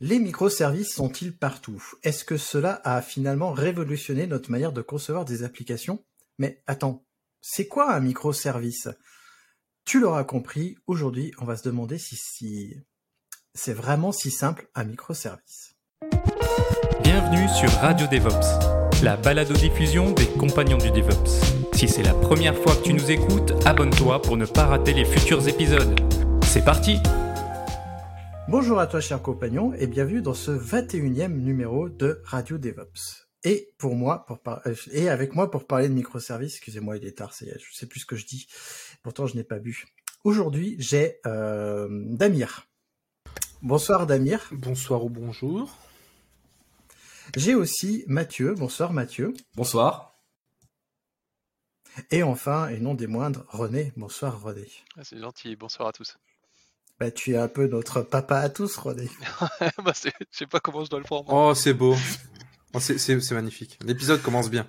Les microservices sont-ils partout? Est-ce que cela a finalement révolutionné notre manière de concevoir des applications? Mais attends, c'est quoi un microservice? Tu l'auras compris, aujourd'hui on va se demander si, si c'est vraiment si simple un microservice. Bienvenue sur Radio DevOps, la balado-diffusion des compagnons du DevOps. Si c'est la première fois que tu nous écoutes, abonne-toi pour ne pas rater les futurs épisodes. C'est parti Bonjour à toi chers compagnons et bienvenue dans ce 21e numéro de Radio DevOps. Et pour moi, pour euh, et avec moi pour parler de microservices, excusez-moi il est tard, je sais plus ce que je dis, pourtant je n'ai pas bu. Aujourd'hui j'ai euh, Damir. Bonsoir Damir. Bonsoir ou bonjour. J'ai aussi Mathieu. Bonsoir Mathieu. Bonsoir. Et enfin, et non des moindres, René. Bonsoir René. Ah, c'est gentil, bonsoir à tous. Bah, tu es un peu notre papa à tous, René. bah, je sais pas comment je dois le prendre. Oh, c'est beau. Oh, c'est magnifique. L'épisode commence bien.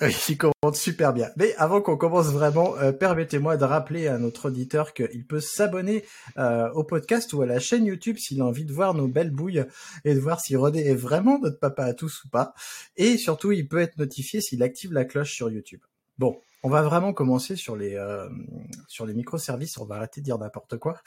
Il commence super bien. Mais avant qu'on commence vraiment, euh, permettez-moi de rappeler à notre auditeur qu'il peut s'abonner euh, au podcast ou à la chaîne YouTube s'il a envie de voir nos belles bouilles et de voir si René est vraiment notre papa à tous ou pas. Et surtout, il peut être notifié s'il active la cloche sur YouTube. Bon, on va vraiment commencer sur les euh, sur les microservices. On va arrêter de dire n'importe quoi,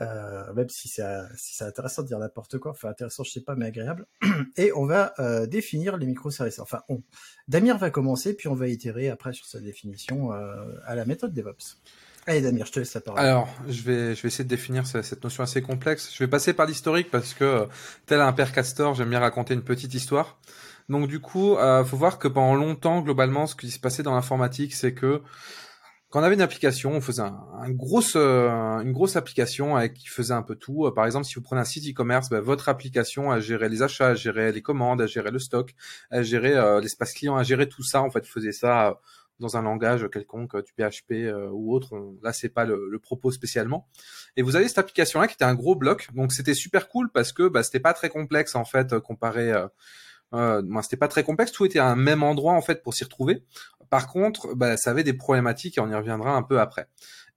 euh, même si c'est si c'est intéressant de dire n'importe quoi. Enfin intéressant, je sais pas, mais agréable. Et on va euh, définir les microservices. Enfin, on. Damir va commencer, puis on va itérer après sur sa définition à la méthode DevOps. Allez Damir, je te laisse la parole. Alors, je vais, je vais essayer de définir cette notion assez complexe. Je vais passer par l'historique parce que, tel un père castor, j'aime bien raconter une petite histoire. Donc du coup, euh, faut voir que pendant longtemps, globalement, ce qui se passait dans l'informatique, c'est que quand on avait une application, on faisait euh, une grosse application qui faisait un peu tout. Par exemple, si vous prenez un site e-commerce, ben, votre application a géré les achats, a géré les commandes, a géré le stock, a géré euh, l'espace client, a géré tout ça. En fait, faisait ça dans un langage quelconque, du PHP euh, ou autre. Là, c'est pas le, le, propos spécialement. Et vous avez cette application-là qui était un gros bloc. Donc, c'était super cool parce que bah, c'était pas très complexe en fait comparé euh, c'était pas très complexe, tout était à un même endroit en fait pour s'y retrouver. Par contre, bah, ça avait des problématiques et on y reviendra un peu après.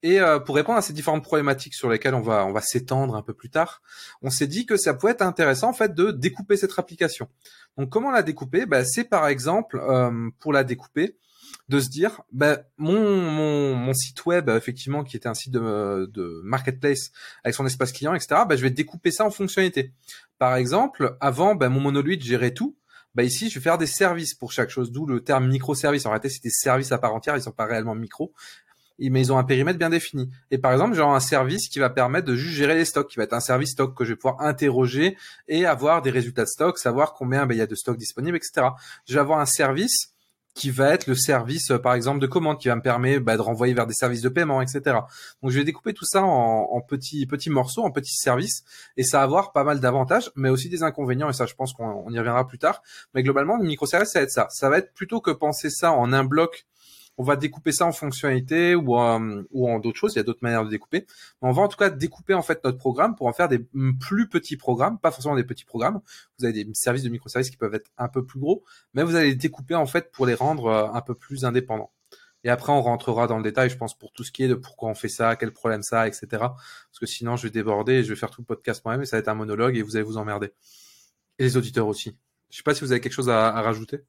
Et euh, pour répondre à ces différentes problématiques sur lesquelles on va on va s'étendre un peu plus tard, on s'est dit que ça pouvait être intéressant en fait de découper cette application. Donc comment la découper? Bah, C'est par exemple euh, pour la découper de se dire bah, mon, mon, mon site web effectivement qui était un site de, de marketplace avec son espace client etc. Je vais découper ça en fonctionnalités. Par exemple, avant bah, mon monolith gérait tout bah ici, je vais faire des services pour chaque chose, d'où le terme microservice. En réalité, c'est des services à part entière, ils sont pas réellement micro, mais ils ont un périmètre bien défini. Et par exemple, j'ai un service qui va permettre de juste gérer les stocks, qui va être un service stock que je vais pouvoir interroger et avoir des résultats de stock, savoir combien bah, il y a de stocks disponibles, etc. Je vais avoir un service qui va être le service, euh, par exemple, de commande, qui va me permettre bah, de renvoyer vers des services de paiement, etc. Donc, je vais découper tout ça en, petits petits morceaux, en petits services, et ça va avoir pas mal d'avantages, mais aussi des inconvénients, et ça, je pense qu'on y reviendra plus tard. Mais globalement, le microservice, ça va être ça. Ça va être plutôt que penser ça en un bloc on va découper ça en fonctionnalités ou en, d'autres choses. Il y a d'autres manières de découper. on va en tout cas découper en fait notre programme pour en faire des plus petits programmes, pas forcément des petits programmes. Vous avez des services de microservices qui peuvent être un peu plus gros, mais vous allez les découper en fait pour les rendre euh, un peu plus indépendants. Et après, on rentrera dans le détail, je pense, pour tout ce qui est de pourquoi on fait ça, quel problème ça etc. Parce que sinon, je vais déborder et je vais faire tout le podcast moi-même et ça va être un monologue et vous allez vous emmerder. Et les auditeurs aussi. Je sais pas si vous avez quelque chose à rajouter.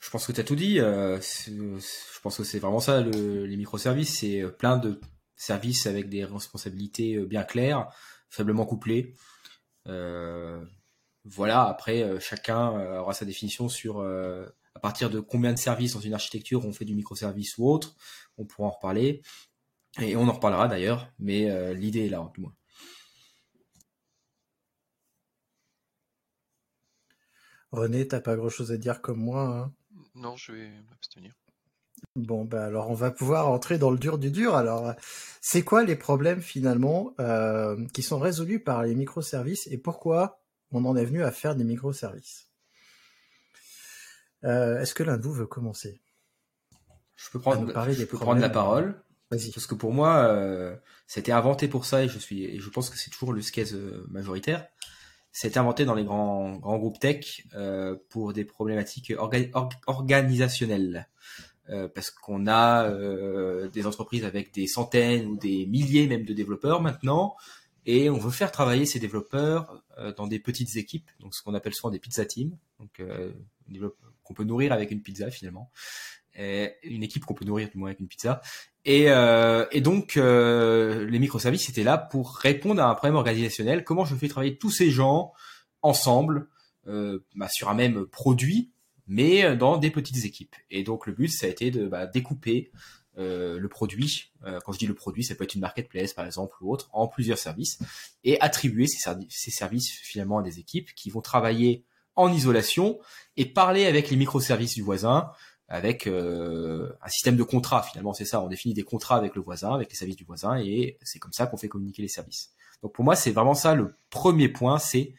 Je pense que tu as tout dit. Euh, je pense que c'est vraiment ça, le, les microservices. C'est euh, plein de services avec des responsabilités euh, bien claires, faiblement couplées. Euh, voilà, après, chacun aura sa définition sur à partir de combien de services dans une architecture on fait du microservice ou autre. On pourra en reparler. Et on en reparlera d'ailleurs, mais l'idée est là, tout moins. René, t'as pas grand chose à dire comme moi. Hein? Non, je vais m'abstenir. Bon, ben alors on va pouvoir entrer dans le dur du dur. Alors, c'est quoi les problèmes finalement euh, qui sont résolus par les microservices et pourquoi on en est venu à faire des microservices? Euh, Est-ce que l'un de vous veut commencer? Je peux prendre, je des peux prendre la parole. Vas-y. Parce que pour moi, euh, c'était inventé pour ça et je suis, et je pense que c'est toujours le euh, majoritaire. C'était inventé dans les grands, grands groupes tech euh, pour des problématiques orga- org- organisationnelles. Euh, parce qu'on a euh, des entreprises avec des centaines ou des milliers même de développeurs maintenant, et on veut faire travailler ces développeurs euh, dans des petites équipes, donc ce qu'on appelle souvent des pizza teams, donc euh, qu'on peut nourrir avec une pizza finalement, Et une équipe qu'on peut nourrir du moins avec une pizza. Et, euh, et donc, euh, les microservices étaient là pour répondre à un problème organisationnel. Comment je fais travailler tous ces gens ensemble euh, bah, sur un même produit, mais dans des petites équipes. Et donc, le but, ça a été de bah, découper euh, le produit. Euh, quand je dis le produit, ça peut être une marketplace, par exemple, ou autre, en plusieurs services, et attribuer ces, servi- ces services finalement à des équipes qui vont travailler en isolation et parler avec les microservices du voisin avec euh, un système de contrat finalement c'est ça on définit des contrats avec le voisin avec les services du voisin et c'est comme ça qu'on fait communiquer les services donc pour moi c'est vraiment ça le premier point c'est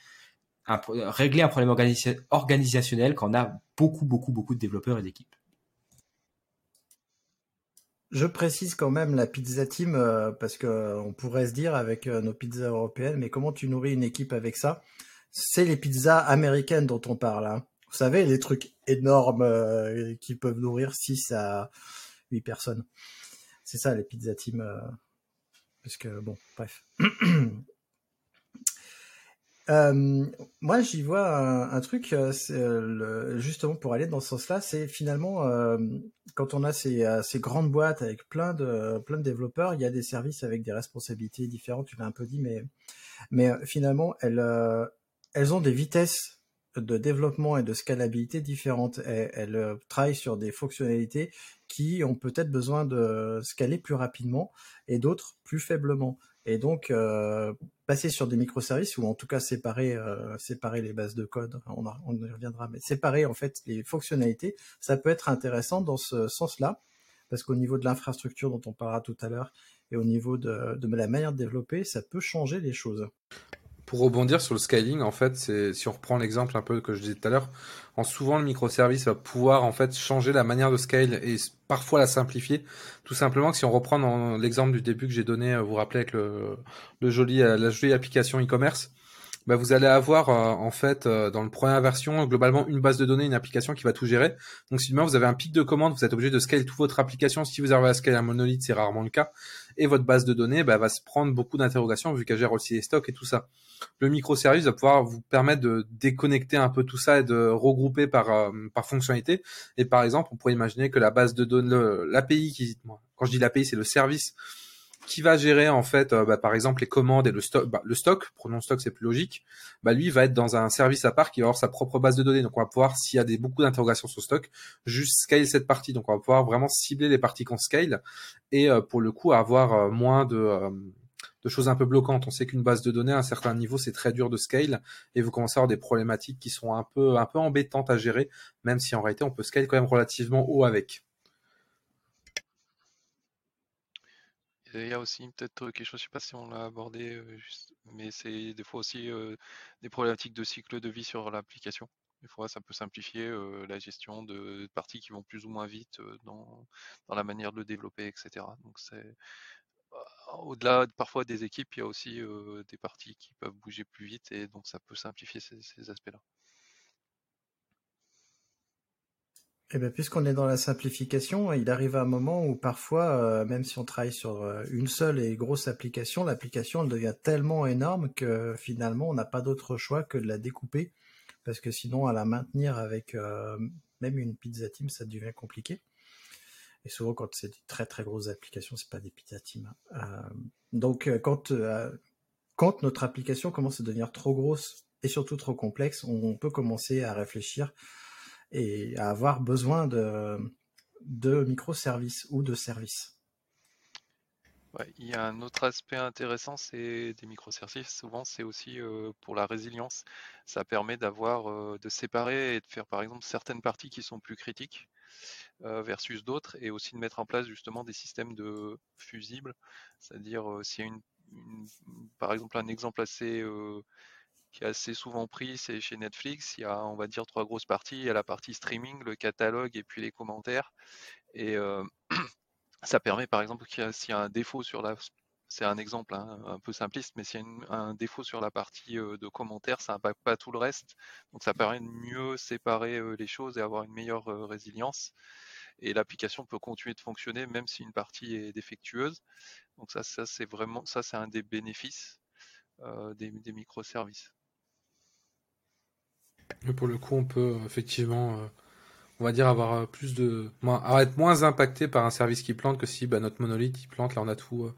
régler un problème organisa- organisationnel quand on a beaucoup beaucoup beaucoup de développeurs et d'équipes Je précise quand même la pizza team euh, parce que euh, on pourrait se dire avec nos pizzas européennes, mais comment tu nourris une équipe avec ça? C'est les pizzas américaines dont on parle. hein. Vous savez, les trucs énormes euh, qui peuvent nourrir 6 à 8 personnes. C'est ça les pizza team. euh, parce que bon, bref. Euh, moi, j'y vois un, truc, justement pour aller dans ce sens-là, c'est finalement quand on a ces, grandes boîtes avec plein de plein de développeurs, il y a des services avec des responsabilités différentes. Tu l'as un peu dit, mais finalement, elles ont des vitesses de développement et de scalabilité différentes. Elles, elles, euh, travaillent sur des fonctionnalités qui ont peut-être besoin de scaler plus rapidement et d'autres plus faiblement. Et donc, euh, passer sur des microservices ou en tout cas séparer, euh, les bases de code, on, en- on y reviendra, mais séparer en fait les fonctionnalités, ça peut être intéressant dans ce sens-là, parce qu'au niveau de l'infrastructure dont on parlera tout à l'heure et au niveau de la manière de développer, ça peut changer les choses. Pour rebondir sur le scaling, en fait, c'est si on reprend l'exemple un peu que je disais tout à l'heure, en souvent le microservice va pouvoir en fait changer la manière de scale et parfois la simplifier. Tout simplement que si on reprend l'exemple du début que j'ai donné, euh, vous vous rappelez avec le, le joli euh, la jolie application e-commerce, bah vous allez avoir euh, en fait dans la première version globalement une base de données, une application qui va tout gérer. Donc si demain vous avez un pic de commande, vous êtes obligé de scaler toute votre application. Si vous arrivez à scaler un monolithe, c'est rarement le cas. Et votre base de données bah, va se prendre beaucoup d'interrogations vu qu'elle gère aussi les stocks et tout ça le microservice va pouvoir vous permettre de déconnecter un peu tout ça et de regrouper par euh, par fonctionnalité. Et par exemple, on pourrait imaginer que la base de données, l'API qui, quand je dis l'API, c'est le service qui va gérer en fait, euh, bah, par exemple les commandes et le stock. Bah, le stock, prenons stock, c'est plus logique. Bah lui va être dans un service à part qui va avoir sa propre base de données. Donc on va pouvoir, s'il y a des beaucoup d'interrogations sur stock, juste scale cette partie. Donc on va pouvoir vraiment cibler les parties qu'on scale et euh, pour le coup avoir euh, moins de de choses un peu bloquantes. On sait qu'une base de données à un certain niveau, c'est très dur de scale et vous commencez à avoir des problématiques qui sont un peu, un peu embêtantes à gérer, même si en réalité on peut scale quand même relativement haut avec. Il y a aussi peut-être quelque chose, je sais pas si on l'a abordé, mais c'est des fois aussi des problématiques de cycle de vie sur l'application. Des fois, ça peut simplifier la gestion de parties qui vont plus ou moins vite dans, la manière de le développer, etc. Donc c'est euh, au-delà de- parfois des équipes, il y a aussi des parties qui peuvent bouger plus vite et donc ça peut simplifier ces aspects-là. Et bien, puisqu'on est dans la simplification, il arrive un moment où parfois, euh, même si on travaille sur euh, une seule et grosse application, l'application elle devient tellement énorme que finalement, on n'a pas d'autre choix que de la découper, parce que sinon, à la maintenir avec euh, même une pizza team, ça devient compliqué. Et souvent, quand c'est des très très grosses applications, c'est pas des pizza teams. hein. Donc, quand quand notre application commence à devenir trop grosse et surtout trop complexe, on peut commencer à réfléchir et à avoir besoin de, de microservices ou de services. Il y a un autre aspect intéressant, c'est des microservices. Souvent, c'est aussi euh, pour la résilience. Ça permet d'avoir, euh, de séparer et de faire, par exemple, certaines parties qui sont plus critiques. versus d'autres, et aussi de mettre en place justement des systèmes de fusibles, c'est-à-dire s'il y a par exemple un exemple assez qui est assez souvent pris, c'est chez Netflix. Il y a, on va dire, trois grosses parties. Il y a la partie streaming, le catalogue et puis les commentaires. Et ça permet, par exemple, s'il y, a un défaut sur la c'est un exemple hein, un peu simpliste, mais s'il y a un défaut sur la partie de commentaires, ça n'impacte pas tout le reste. Donc ça permet de mieux séparer les choses et avoir une meilleure résilience. Et l'application peut continuer de fonctionner même si une partie est défectueuse. Donc ça, ça c'est vraiment ça, c'est un des bénéfices des, microservices. Pour le coup, on peut effectivement on va dire avoir plus de être moins impacté par un service qui plante que si bah, notre monolithe il plante là on a tout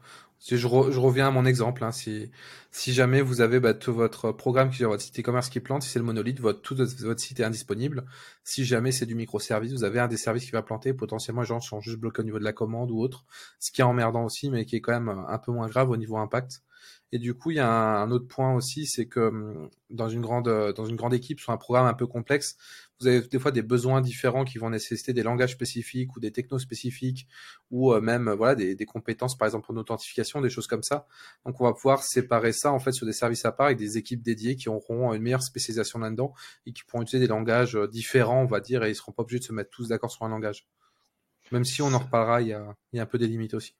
je, je, reviens à mon exemple. Hein, si, si jamais vous avez bah, tout votre programme qui est votre site e-commerce qui plante, si c'est le monolithe, votre, tout votre site est indisponible. Si jamais c'est du microservice, vous avez un des services qui va planter. Potentiellement, les gens sont juste bloqués au niveau de la commande ou autre. Ce qui est emmerdant aussi, mais qui est quand même un peu moins grave au niveau impact. Et du coup, il y a un, autre point aussi, c'est que hum, dans une grande dans une grande équipe sur un programme un peu complexe, vous avez des fois des besoins différents qui vont nécessiter des langages spécifiques ou des technos spécifiques ou euh, même voilà des, des, compétences par exemple en authentification, des choses comme ça. Donc on va pouvoir séparer ça en fait sur des services à part avec des équipes dédiées qui auront une meilleure spécialisation là-dedans et qui pourront utiliser des langages euh, différents, on va dire, et ils seront pas obligés de se mettre tous d'accord sur un langage. Même si on en reparlera, il y a, il y a un peu des limites aussi.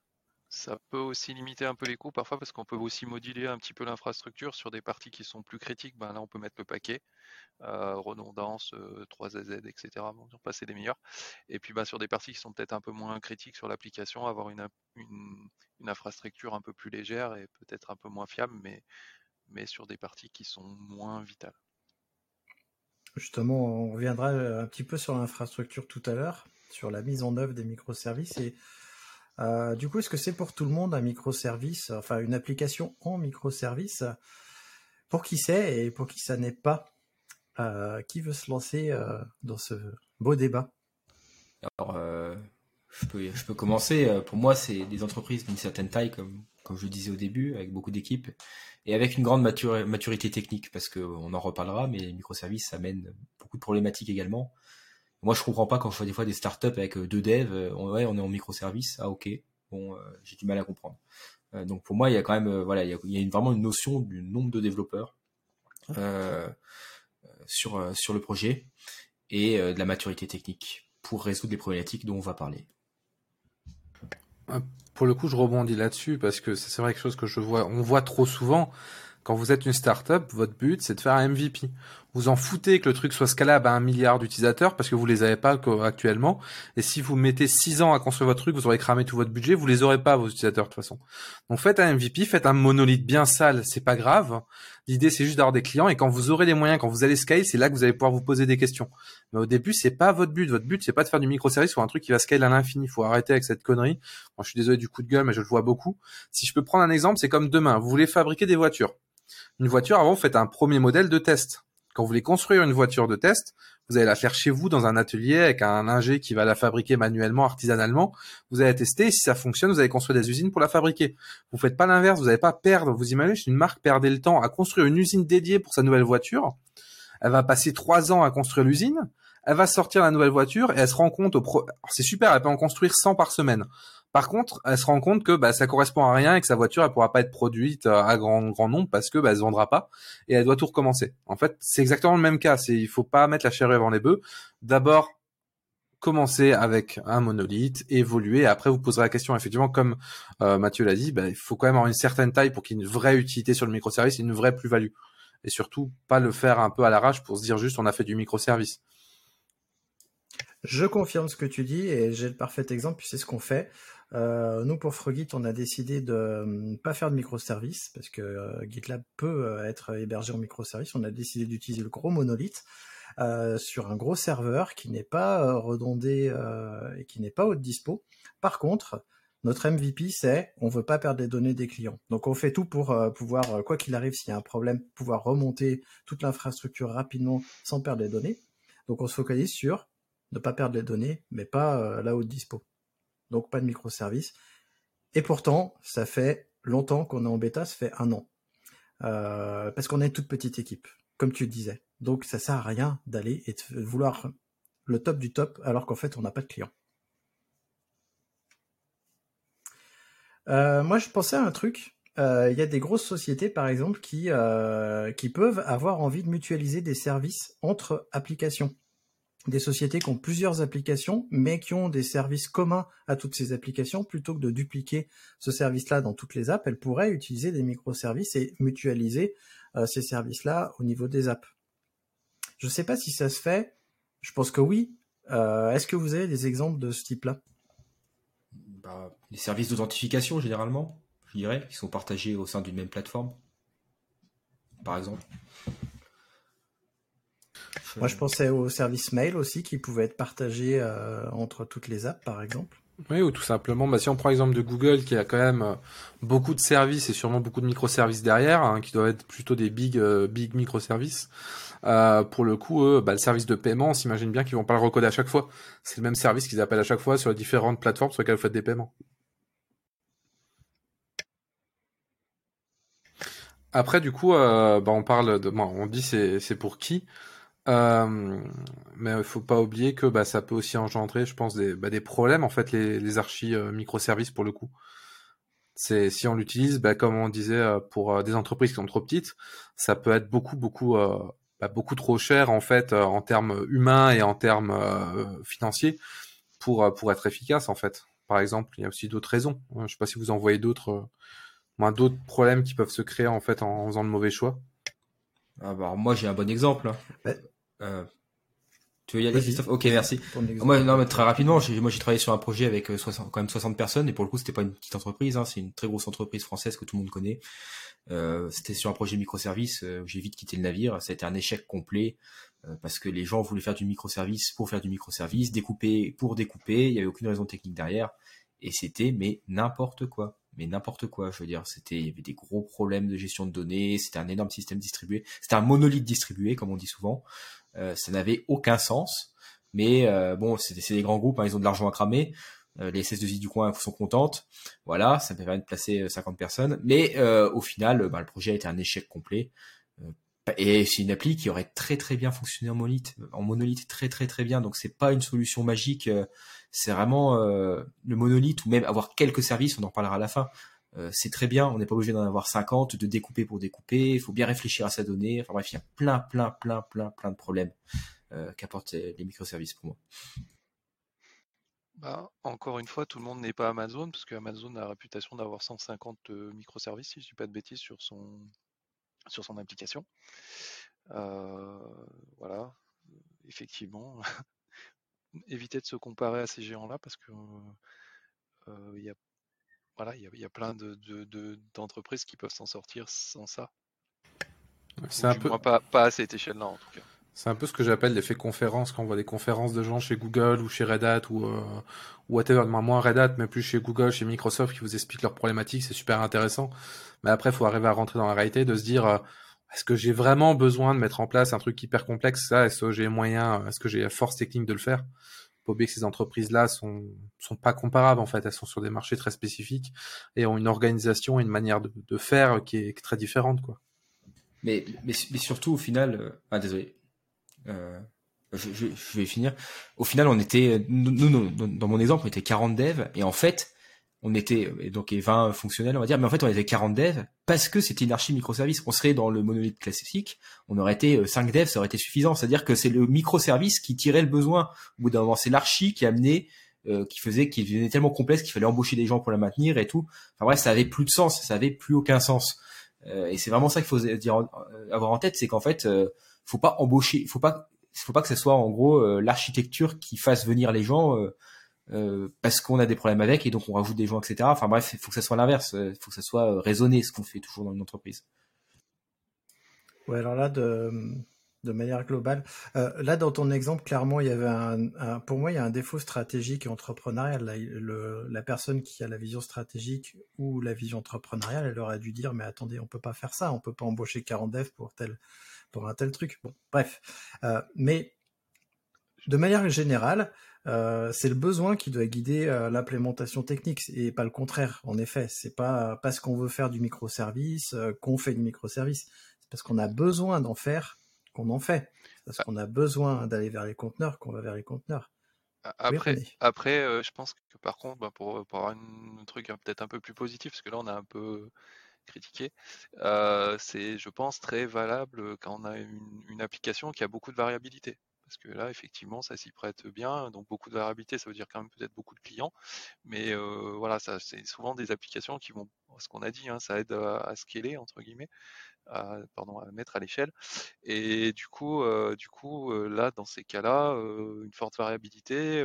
Ça peut aussi limiter un peu les coûts parfois parce qu'on peut aussi moduler un petit peu l'infrastructure sur des parties qui sont plus critiques. Ben là, on peut mettre le paquet, euh, redondance, 3AZ, etc. Bon, passer les meilleurs. Et puis ben, sur des parties qui sont peut-être un peu moins critiques sur l'application, avoir une, une, infrastructure un peu plus légère et peut-être un peu moins fiable, mais, mais sur des parties qui sont moins vitales. Justement, on reviendra un petit peu sur l'infrastructure tout à l'heure, sur la mise en œuvre des microservices et euh, du coup, est-ce que c'est pour tout le monde un microservice, enfin une application en microservice? Pour qui c'est et pour qui ça n'est pas? Euh, Qui veut se lancer euh, dans ce beau débat? Alors, je peux, je peux commencer. Pour moi, c'est des entreprises d'une certaine taille, comme, comme je le disais au début, avec beaucoup d'équipes et avec une grande maturité technique, parce qu'on en reparlera, mais les microservices amènent beaucoup de problématiques également. Moi, je comprends pas quand je vois des fois des startups avec euh, deux devs, euh, ouais, on est en microservice, ah ok, bon, euh, j'ai du mal à comprendre. donc pour moi, il y a quand même, voilà, il y a, vraiment une notion du nombre de développeurs sur sur le projet et de la maturité technique pour résoudre les problématiques dont on va parler. Pour le coup, je rebondis là-dessus parce que c'est vrai quelque chose que je vois, on voit trop souvent. Quand vous êtes une startup, votre but c'est de faire un MVP vous en foutez que le truc soit scalable à un milliard d'utilisateurs parce que vous les avez pas actuellement. Et si vous mettez six ans à construire votre truc, vous aurez cramé tout votre budget, vous les aurez pas vos utilisateurs de toute façon. Donc faites un MVP, faites un monolithe bien sale, c'est pas grave. L'idée c'est juste d'avoir des clients et quand vous aurez les moyens, quand vous allez scaler, c'est là que vous allez pouvoir vous poser des questions. Mais au début, c'est pas votre but. Votre but c'est pas de faire du microservice ou un truc qui va scaler à l'infini. Il faut arrêter avec cette connerie. Moi, je suis désolé du coup de gueule, mais je le vois beaucoup. Si je peux prendre un exemple, c'est comme demain. Vous voulez fabriquer des voitures. Une voiture, avant, vous faites un premier modèle de test quand vous voulez construire une voiture de test, vous allez la faire chez vous dans un atelier avec un ingé qui va la fabriquer manuellement, artisanalement. Vous allez tester. Si ça fonctionne, vous allez construire des usines pour la fabriquer. Vous faites pas l'inverse. Vous n'allez pas perdre. Vous imaginez une marque perdait le temps à construire une usine dédiée pour sa nouvelle voiture. Elle va passer trois ans à construire l'usine. Elle va sortir la nouvelle voiture et elle se rend compte au pro... c'est super. Elle peut en construire 100 par semaine. Par contre, elle se rend compte que bah, ça correspond à rien et que sa voiture elle pourra pas être produite euh, à grand grand nombre parce que bah, se vendra pas et elle doit tout recommencer. En fait, c'est exactement le même cas. C'est il faut pas mettre la charrue avant les bœufs. D'abord, commencer avec un monolithe, évoluer. après, vous poserez la question. Effectivement, comme euh, Mathieu l'a dit, bah, il faut quand même avoir une certaine taille pour qu'il y ait une vraie utilité sur le microservice, une vraie plus-value. Et surtout, pas le faire un peu à l'arrache pour se dire juste on a fait du microservice. Je confirme ce que tu dis et j'ai le parfait exemple, puis c'est ce qu'on fait. Euh, nous, pour Frogit, on a décidé de ne euh, pas faire de microservices parce que euh, GitLab peut être hébergé en microservice. On a décidé d'utiliser le gros monolithe sur un gros serveur qui n'est pas redondé et qui n'est pas haute dispo. Par contre, notre MVP, c'est on veut pas perdre les données des clients. Donc on fait tout pour pouvoir, quoi qu'il arrive, s'il y a un problème, pouvoir remonter toute l'infrastructure rapidement sans perdre les données. Donc on se focalise sur ne pas perdre les données, mais pas la haute dispo donc pas de microservices. Et pourtant, ça fait longtemps qu'on est en bêta, ça fait un an. Euh, parce qu'on est une toute petite équipe, comme tu le disais. Donc ça sert à rien d'aller et de vouloir le top du top alors qu'en fait on n'a pas de clients. Euh, moi je pensais à un truc. Euh, il y a des grosses sociétés par exemple qui peuvent avoir envie de mutualiser des services entre applications. Des sociétés qui ont plusieurs applications, mais qui ont des services communs à toutes ces applications, plutôt que de dupliquer ce service-là dans toutes les apps, elles pourraient utiliser des microservices et mutualiser euh, ces services-là au niveau des apps. Je ne sais pas si ça se fait. Je pense que oui. Euh, Est-ce que vous avez des exemples de ce type-là? Bah, Les services d'authentification, généralement, je dirais, qui sont partagés au sein d'une même plateforme, par exemple. Moi, je pensais aux services mail aussi qui pouvaient être partagés euh, entre toutes les apps, par exemple. Oui, ou tout simplement, bah, si on prend l'exemple de Google qui a quand même euh, beaucoup de services et sûrement beaucoup de microservices derrière, hein, qui doivent être plutôt des big, euh, big microservices, euh, pour le coup, eux, bah, le service de paiement, on s'imagine bien qu'ils vont pas le recoder à chaque fois. C'est le même service qu'ils appellent à chaque fois sur les différentes plateformes sur lesquelles vous faites des paiements. Après, du coup, euh, bah, on parle de, bon, on dit c'est c'est pour qui, euh, mais il faut pas oublier que bah, ça peut aussi engendrer, je pense, des, bah, des problèmes en fait les, les archis euh, microservices pour le coup. C'est si on l'utilise, bah, comme on disait euh, pour euh, des entreprises qui sont trop petites, ça peut être beaucoup beaucoup euh, bah, beaucoup trop cher en fait euh, en termes humains et en termes euh, financiers pour euh, pour être efficace en fait. Par exemple, il y a aussi d'autres raisons. Je sais pas si vous en voyez d'autres, euh, moins d'autres problèmes qui peuvent se créer en fait en faisant de mauvais choix. Ah, bah, alors, moi, j'ai un bon exemple. hein. Euh, tu veux y aller. Christophe? Ok, merci. Moi, non, mais très rapidement, j'ai, moi j'ai travaillé sur un projet avec euh, 60, quand même 60 personnes et pour le coup c'était pas une petite entreprise, hein, c'est une très grosse entreprise française que tout le monde connaît. Euh, c'était sur un projet microservice, euh, où j'ai vite quitté le navire, ça a été un échec complet euh, parce que les gens voulaient faire du microservice pour faire du microservice, découper pour découper, il y avait aucune raison technique derrière et c'était mais n'importe quoi. Mais n'importe quoi, je veux dire, c'était, il y avait des gros problèmes de gestion de données, c'était un énorme système distribué, c'était un monolithe distribué, comme on dit souvent. Euh, ça n'avait aucun sens. Mais euh, bon, c'est des grands groupes, hein, ils ont de l'argent à cramer. Euh, les SS2I du coin sont contentes. Voilà, ça me permet de placer euh, 50 personnes. Mais au final, bah, le projet a été un échec complet. Et c'est une appli qui aurait très très bien fonctionné en monolithe, en monolithe très très très bien. Donc c'est pas une solution magique. C'est vraiment le monolithe ou même avoir quelques services. On en parlera à la fin. Euh, c'est très bien. On n'est pas obligé d'en avoir 50, de découper pour découper. Il faut bien réfléchir à sa donnée. Enfin bref, il y a plein plein plein plein plein de problèmes euh, qu'apportent euh, les microservices pour moi. Bah, encore une fois, tout le monde n'est pas Amazon, parce que Amazon a la réputation d'avoir 150 euh, microservices, si je dis pas de bêtises, sur son, sur application. Euh, voilà, effectivement, éviter de se comparer à ces géants-là, parce que euh, il y a, voilà, il y a, il y a plein de, de- de- d'entreprises qui peuvent s'en sortir sans ça. C'est un peu, moins pas, pas à cette échelle-là, en tout cas. c'est un peu ce que j'appelle l'effet conférence quand on voit des conférences de gens chez Google ou chez Red Hat ou euh, ou whatever, moins moins Red Hat, mais plus chez Google, chez Microsoft qui vous expliquent leurs problématiques, c'est super intéressant. Mais après, il faut arriver à rentrer dans la réalité, de se dire euh, est-ce que j'ai vraiment besoin de mettre en place un truc hyper complexe? Ça Est-ce que j'ai moyen Est-ce que j'ai la force technique de le faire? Faut oublier que ces entreprises-là sont sont pas comparables en fait. Elles sont sur des marchés très spécifiques et ont une organisation et une manière de, faire qui est, très différente quoi. Mais, mais, surtout, au final, euh, ah désolé, euh, je, je, vais finir. Au final, on était, nous, nous, dans mon exemple, on était 40 devs, et en fait, on était, et donc, et 20 fonctionnels, on va dire, mais en fait, on était 40 devs parce que c'était une archi microservice. On serait dans le monolithe classique, on aurait été euh, 5 devs, ça aurait été suffisant. C'est-à-dire que c'est le microservice qui tirait le besoin. Au bout d'un moment, c'est l'archi qui amenait, euh, qui faisait, qui devenait tellement complexe qu'il fallait embaucher des gens pour la maintenir et tout. Enfin bref, ça avait plus de sens, ça avait plus aucun sens. Euh, et c'est vraiment ça qu'il faut dire, euh, avoir en tête, c'est qu'en fait, euh, faut pas embaucher, faut pas, faut pas que ce soit en gros euh, l'architecture qui fasse venir les gens euh, euh, parce qu'on a des problèmes avec et donc on rajoute des gens, etc. Enfin bref, il faut que ça soit l'inverse, il faut que ça soit euh, raisonné ce qu'on fait toujours dans une entreprise. Ouais, alors là, de, manière globale, euh, là, dans ton exemple, clairement, il y avait un, pour moi, il y a un défaut stratégique et entrepreneurial. La personne qui a la vision stratégique ou la vision entrepreneuriale, elle aurait dû dire, mais attendez, on peut pas faire ça, on peut pas embaucher 40 devs pour tel, pour un tel truc. Bon, bref. Euh, mais de manière générale, euh, c'est le besoin qui doit guider euh, l'implémentation technique et pas le contraire. En effet, c'est pas parce qu'on veut faire du microservice euh, qu'on fait du microservice. C'est parce qu'on a besoin d'en faire qu'on en fait. C'est parce qu'on a besoin d'aller vers les conteneurs qu'on va vers les conteneurs. Après, après je pense que par contre, bah, pour, pour, avoir un truc peut-être un peu plus positif, parce que là on a un peu critiqué, c'est, je pense, très valable quand on a une, application qui a beaucoup de variabilité. Parce que là, effectivement, ça s'y prête bien. Donc beaucoup de variabilité, ça veut dire quand même peut-être beaucoup de clients. Mais voilà, ça, c'est souvent des applications qui vont, ce qu'on a dit, hein, ça aide à, scaler entre guillemets à, pardon, à mettre à l'échelle. Et du coup, euh, du coup euh, là, dans ces cas-là, euh, une forte variabilité,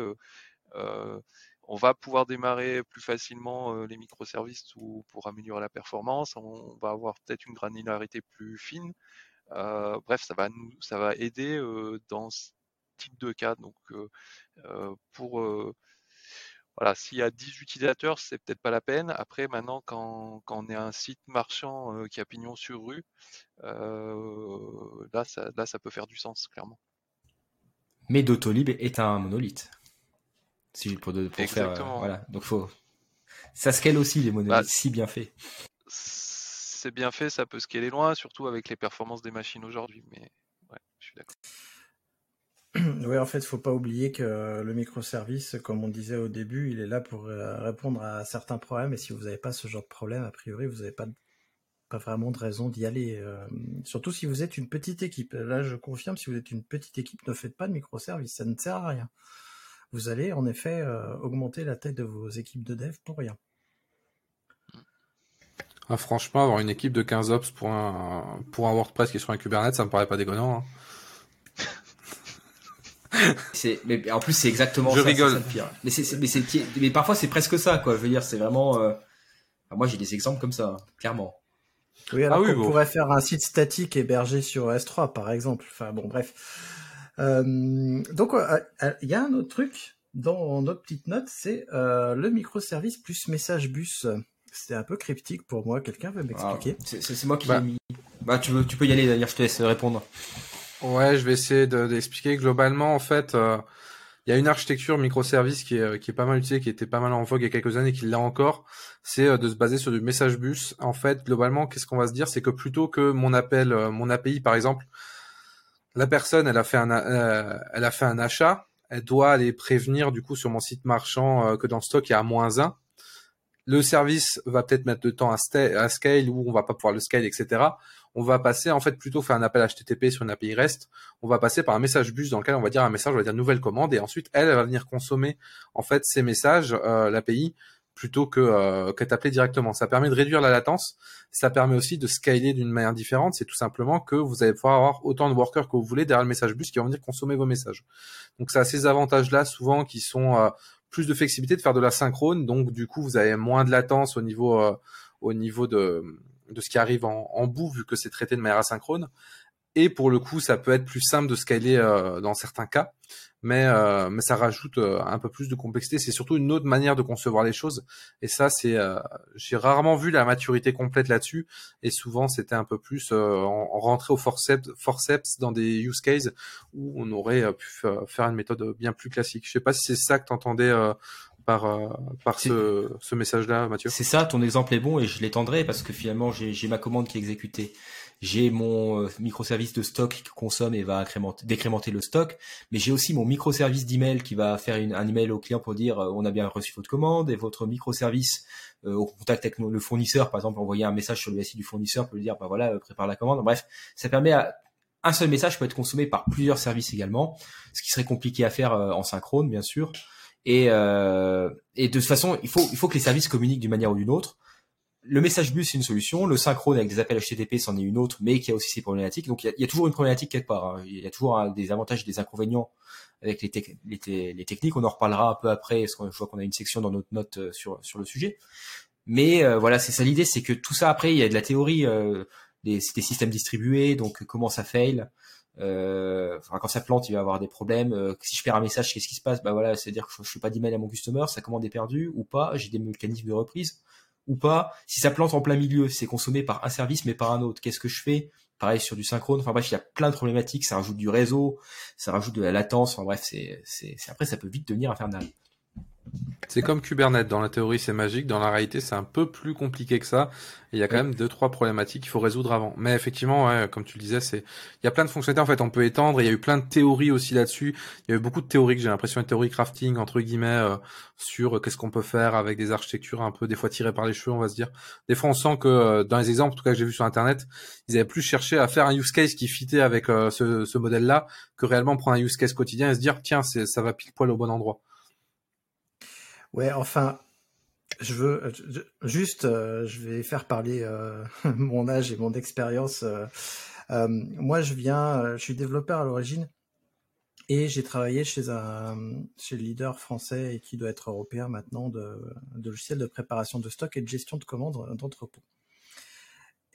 on va pouvoir démarrer plus facilement les microservices ou pour améliorer la performance. On va avoir peut-être une granularité plus fine. Bref, ça va nous, ça va aider dans ce type de cas. Donc, pour voilà, s'il y a 10 utilisateurs, c'est peut-être pas la peine. Après, maintenant, quand, quand on est un site marchand euh, qui a pignon sur rue, euh, là, ça, là, ça peut faire du sens, clairement. Mais Doctolib est un monolithe. Si pour, pour faire, euh, voilà. Donc faut, ça scale aussi les monolithes, bah, si bien fait. C'est bien fait, ça peut scaler loin, surtout avec les performances des machines aujourd'hui. Mais ouais, je suis d'accord. Oui, en fait, il faut pas oublier que le microservice, comme on disait au début, il est là pour euh, répondre à certains problèmes. Et si vous n'avez pas ce genre de problème, a priori, vous n'avez pas, pas vraiment de raison d'y aller. Euh, surtout si vous êtes une petite équipe. Là, je confirme, si vous êtes une petite équipe, ne faites pas de microservice. Ça ne sert à rien. Vous allez, en effet, euh, augmenter la taille de vos équipes de dev pour rien. Ah, franchement, avoir une équipe de 15 ops pour un, pour un WordPress qui est sur un Kubernetes, ça me paraît pas déconnant. Hein. c'est mais en plus c'est exactement je ça, rigole pire. mais c'est mais parfois c'est presque ça quoi je veux dire c'est vraiment euh... moi j'ai des exemples comme ça clairement oui alors ah on pourrait faire un site statique hébergé sur S3 par exemple enfin bon bref euh, donc euh, euh, il y a un autre truc dans notre petite note c'est euh, le microservice plus message bus c'était un peu cryptique pour moi quelqu'un veut m'expliquer? ah, c'est moi qui bah. l'ai mis bah tu veux tu peux y aller d'ailleurs je te laisse répondre Ouais, je vais essayer d'expliquer. Globalement, en fait, euh, il y a une architecture microservice qui est, qui est pas mal utilisée, qui était pas mal en vogue il y a quelques années, qui l'a encore. C'est euh, de se baser sur du message bus. En fait, globalement, qu'est-ce qu'on va se dire, c'est que plutôt que mon appel, euh, mon API par exemple, la personne, elle a fait un, elle a fait un achat, elle doit aller prévenir du coup sur mon site marchand que dans le stock il y a moins 1. Le service va peut-être mettre de temps à, scale ou on va pas pouvoir le scale, etc on va passer en fait plutôt faire un appel HTTP sur une API REST, on va passer par un message bus dans lequel on va dire un message, on va dire nouvelle commande et ensuite elle, va venir consommer en fait ces messages euh, l'API plutôt que euh, que directement. Ça permet de réduire la latence, ça permet aussi de scaler d'une manière différente, c'est tout simplement que vous allez pouvoir avoir autant de workers que vous voulez derrière le message bus qui vont venir consommer vos messages. Donc ça a ces avantages là souvent qui sont euh, plus de flexibilité de faire de la synchrone, donc du coup vous avez moins de latence au niveau euh, au niveau de de ce qui arrive en, en bout vu que c'est traité de manière asynchrone. Et pour le coup, ça peut être plus simple de scaler euh, dans certains cas, mais euh, mais ça rajoute euh, un peu plus de complexité. C'est surtout une autre manière de concevoir les choses. Et ça, c'est j'ai rarement vu la maturité complète là-dessus. Et souvent, c'était un peu plus en, rentrer au forceps, forceps dans des use cases où on aurait pu faire une méthode bien plus classique. Je sais pas si c'est ça que t'entendais par, euh, par ce, ce message-là, Mathieu C'est ça, ton exemple est bon et je l'étendrai parce que finalement j'ai ma commande qui est exécutée. J'ai mon euh, microservice de stock qui consomme et va décrémenter le stock, mais j'ai aussi mon microservice d'email qui va faire un email au client pour dire euh, on a bien reçu votre commande et votre microservice au contact avec le fournisseur, par exemple, envoyer un message sur le SI du fournisseur pour lui dire bah voilà prépare la commande. Bref, ça permet à un seul message peut être consommé par plusieurs services également, ce qui serait compliqué à faire en synchrone bien sûr. Et, euh, et de toute façon, il faut, il faut que les services communiquent d'une manière ou d'une autre. Le message bus, c'est une solution. Le synchrone avec des appels HTTP, c'en est une autre, mais qui a aussi ses problématiques. Donc, il y a, toujours une problématique quelque part. Hein. Il y a toujours des avantages et des inconvénients avec les, techniques. On en reparlera un peu après, parce que je vois qu'on a une section dans notre note euh, sur, sur le sujet. Mais euh, voilà, c'est ça l'idée, c'est que tout ça, après, il y a de la théorie. Euh, des, systèmes distribués, donc comment ça fail, euh, quand ça plante, il va avoir des problèmes. Euh, si je perds un message, qu'est-ce qui se passe? Bah voilà, c'est-à-dire que je, je fais pas d'email à mon customer, sa commande est perdue ou pas? J'ai des mécanismes de reprise ou pas. Si ça plante en plein milieu, c'est consommé par un service mais par un autre. Qu'est-ce que je fais? Pareil sur du synchrone. Enfin bref, il y a plein de problématiques. Ça rajoute du réseau, ça rajoute de la latence. Enfin bref, c'est, après ça peut vite devenir infernal. C'est comme Kubernetes. Dans la théorie, c'est magique. Dans la réalité, c'est un peu plus compliqué que ça. Et il y a quand même deux, trois problématiques qu'il faut résoudre avant. Mais effectivement, ouais, comme tu le disais, c'est, il y a plein de fonctionnalités, en fait, on peut étendre. Il y a eu plein de théories aussi là-dessus. Il y a eu beaucoup de théories que j'ai l'impression, de théorie crafting, entre guillemets, euh, sur euh, qu'est-ce qu'on peut faire avec des architectures un peu, des fois tirées par les cheveux, on va se dire. Des fois, on sent que, euh, dans les exemples, en tout cas, que j'ai vu sur Internet, ils avaient plus cherché à faire un use case qui fitait avec ce, ce modèle-là que réellement prendre un use case quotidien et se dire, tiens, ça va pile poil au bon endroit. Ouais, enfin, je veux juste, euh, je vais faire parler euh, mon âge et mon expérience. Euh, moi, je viens, je suis développeur à l'origine et j'ai travaillé chez un chez le leader français et qui doit être européen maintenant de, de logiciels de préparation de stock et de gestion de commandes d'entrepôt.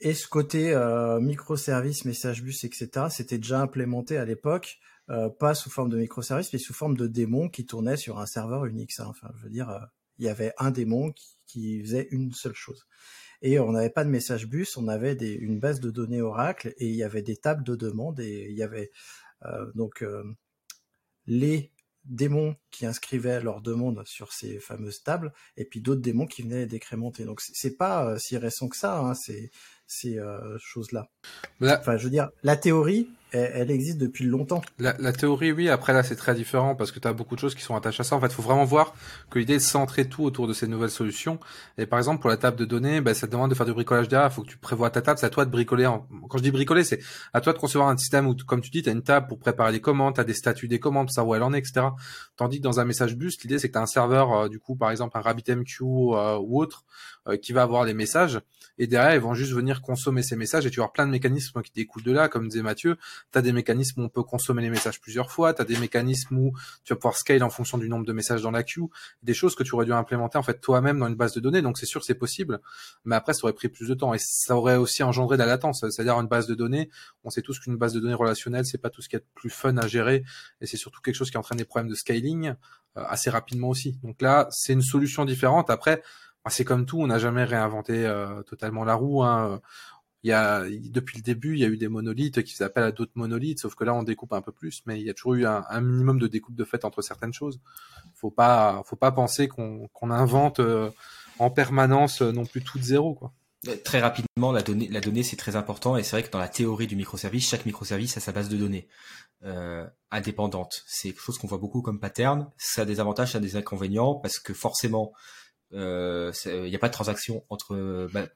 Et ce côté microservices, message bus, etc., c'était déjà implémenté à l'époque euh, pas sous forme de microservices, mais sous forme de démons qui tournaient sur un serveur Unix. Hein. Enfin, je veux dire, euh, il y avait un démon qui, faisait une seule chose. Et on n'avait pas de message bus, on avait des, une base de données Oracle et il y avait des tables de demande et il y avait euh, donc les démons qui inscrivaient leurs demandes sur ces fameuses tables et puis d'autres démons qui venaient décrémenter. Donc c'est pas si récent que ça, hein, ces, ces choses-là. Enfin, je veux dire, la théorie, elle, existe depuis longtemps. La, théorie, oui. Après, là, c'est très différent parce que tu as beaucoup de choses qui sont attachées à ça. En fait, il faut vraiment voir que l'idée est de centrer tout autour de ces nouvelles solutions. Et par exemple, pour la table de données, bah, ça te demande de faire du bricolage derrière. Il faut que tu prévois ta table. C'est à toi de bricoler. Quand je dis bricoler, c'est à toi de concevoir un système où, comme tu dis, tu as une table pour préparer les commandes, tu as des statuts des commandes, ça où elle en est, etc. Tandis que dans un message bus, l'idée, c'est que tu as un serveur, euh, du coup, par exemple, un RabbitMQ euh, ou autre, euh, qui va avoir les messages. Et derrière, ils vont juste venir consommer ces messages et tu vas avoir plein de mécanismes qui découlent de là, comme disait Mathieu tu as des mécanismes où on peut consommer les messages plusieurs fois, tu as des mécanismes où tu vas pouvoir scale en fonction du nombre de messages dans la queue, des choses que tu aurais dû implémenter en fait toi-même dans une base de données. Donc c'est sûr c'est possible, mais après ça aurait pris plus de temps et ça aurait aussi engendré de la latence. C'est-à-dire une base de données, on sait tous qu'une base de données relationnelle c'est pas tout ce qui est plus fun à gérer et c'est surtout quelque chose qui entraîne des problèmes de scaling euh, assez rapidement aussi. Donc là c'est une solution différente. Après c'est comme tout, on n'a jamais réinventé euh, totalement la roue. Hein depuis le début, il y a eu des monolithes qui s'appellent à d'autres monolithes, sauf que là on découpe un peu plus, mais il y a toujours eu un, minimum de découpe de fait entre certaines choses. Faut pas, faut pas penser qu'on invente euh, en permanence euh, non plus tout de zéro, très rapidement, la donnée, la donnée c'est très important et c'est vrai que dans la théorie du microservice, chaque microservice a sa base de données euh, indépendante. C'est quelque chose qu'on voit beaucoup comme pattern. Ça a des avantages, ça a des inconvénients parce que forcément, il n'y a pas de transaction entre bah,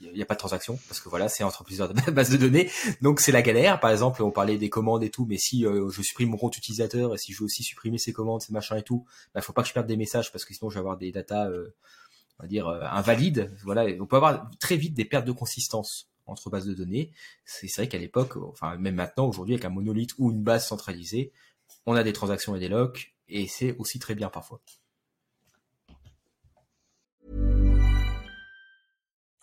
il n'y a pas de transaction parce que voilà, c'est entre plusieurs bases de données. Donc c'est la galère. Par exemple, on parlait des commandes et tout, mais si euh, je supprime mon compte utilisateur et si je veux aussi supprimer ces commandes, ces machins et tout, bah faut pas que je perde des messages parce que sinon je vais avoir des datas, euh, on va dire euh, invalides. Voilà, on peut avoir très vite des pertes de consistance entre bases de données. C'est vrai qu'à l'époque, enfin même maintenant, aujourd'hui, avec un monolithe ou une base centralisée, on a des transactions et des locks et c'est aussi très bien parfois.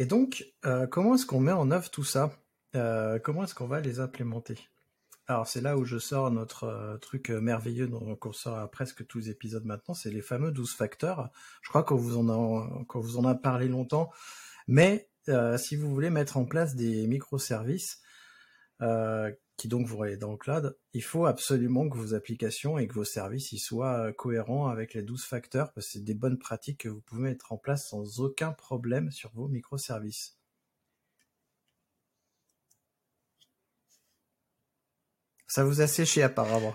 Et donc, euh, comment est-ce qu'on met en œuvre tout ça? Euh, Comment est-ce qu'on va les implémenter? Alors, c'est là où je sors notre euh, truc merveilleux dont on sort à presque tous les épisodes maintenant, c'est les fameux 12 facteurs. Je crois qu'on vous, en a, qu'on vous en a parlé longtemps, mais si vous voulez mettre en place des microservices, qui donc vont aller dans le cloud, il faut absolument que vos applications et que vos services y soient euh, cohérents avec les 12 facteurs, parce que c'est des bonnes pratiques que vous pouvez mettre en place sans aucun problème sur vos microservices. Ça vous a séché apparemment.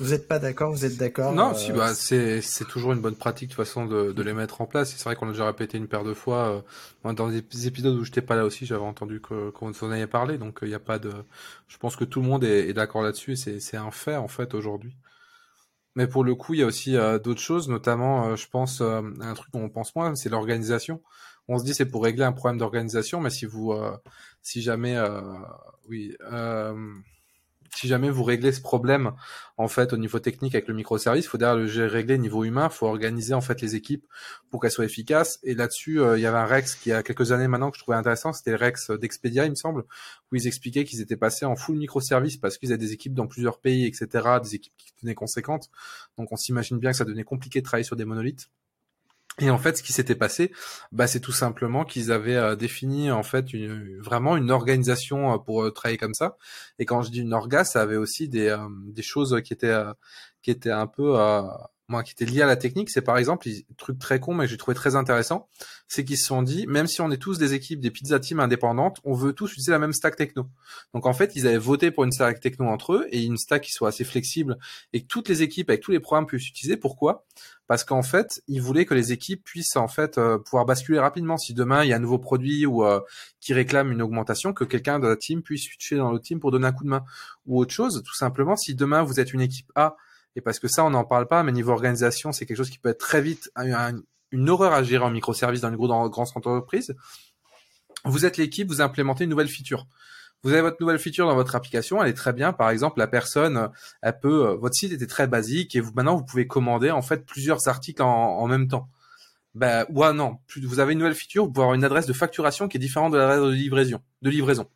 Vous n'êtes pas d'accord Vous êtes d'accord Non, euh, si, bah, c'est c'est toujours une bonne pratique de toute façon de, de les mettre en place. C'est vrai qu'on l'a déjà répété une paire de fois. euh, dans des épisodes où j'étais pas là aussi, j'avais entendu que qu'on en avait parlé. Donc il n'y a pas de. Je pense que tout le monde est, est d'accord là-dessus. et C'est c'est un fait en fait aujourd'hui. Mais pour le coup, il y a aussi euh, d'autres choses, notamment, euh, je pense, euh, un truc dont on pense moins, c'est l'organisation. On se dit c'est pour régler un problème d'organisation, mais si vous, euh, si jamais, euh, oui, euh, si jamais vous réglez ce problème, en fait, au niveau technique avec le microservice, il faut derrière le régler au niveau humain, il faut organiser en fait les équipes pour qu'elles soient efficaces. Et là-dessus, euh, il y avait un Rex qui a quelques années maintenant que je trouvais intéressant, c'était le Rex d'Expedia, il me semble, où ils expliquaient qu'ils étaient passés en full microservice parce qu'ils avaient des équipes dans plusieurs pays, etc., des équipes qui devenaient conséquentes. Donc on s'imagine bien que ça devenait compliqué de travailler sur des monolithes. Et en fait, ce qui s'était passé, bah, c'est tout simplement qu'ils avaient euh, défini en fait une, vraiment une organisation euh, pour euh, travailler comme ça. Et quand je dis une orga, ça avait aussi des, des choses qui étaient qui étaient un peu moi qui étaient liées à la technique. C'est par exemple un truc très con mais que j'ai trouvé très intéressant, c'est qu'ils se sont dit même si on est tous des équipes des pizza teams indépendantes, on veut tous utiliser la même stack techno. Donc en fait, ils avaient voté pour une stack techno entre eux et une stack qui soit assez flexible et que toutes les équipes avec tous les programmes puissent utiliser. Pourquoi? Parce qu'en fait, ils voulaient que les équipes puissent en fait euh, pouvoir basculer rapidement. Si demain il y a un nouveau produit ou euh, qui réclame une augmentation, que quelqu'un de la team puisse switcher dans l'autre team pour donner un coup de main. Ou autre chose, tout simplement, si demain vous êtes une équipe A, et parce que ça on n'en parle pas, mais niveau organisation, c'est quelque chose qui peut être très vite un- un- une horreur à gérer en microservice dans une grande entreprise. Vous êtes l'équipe, vous implémentez une nouvelle feature. Vous avez votre nouvelle feature dans votre application, elle est très bien. Par exemple, la personne, elle peut, euh, votre site était très basique et maintenant vous pouvez commander en fait plusieurs articles en, même temps. Ben ou ah non, vous avez une nouvelle feature, vous pouvez avoir une adresse de facturation qui est différente de l'adresse de. De livraison.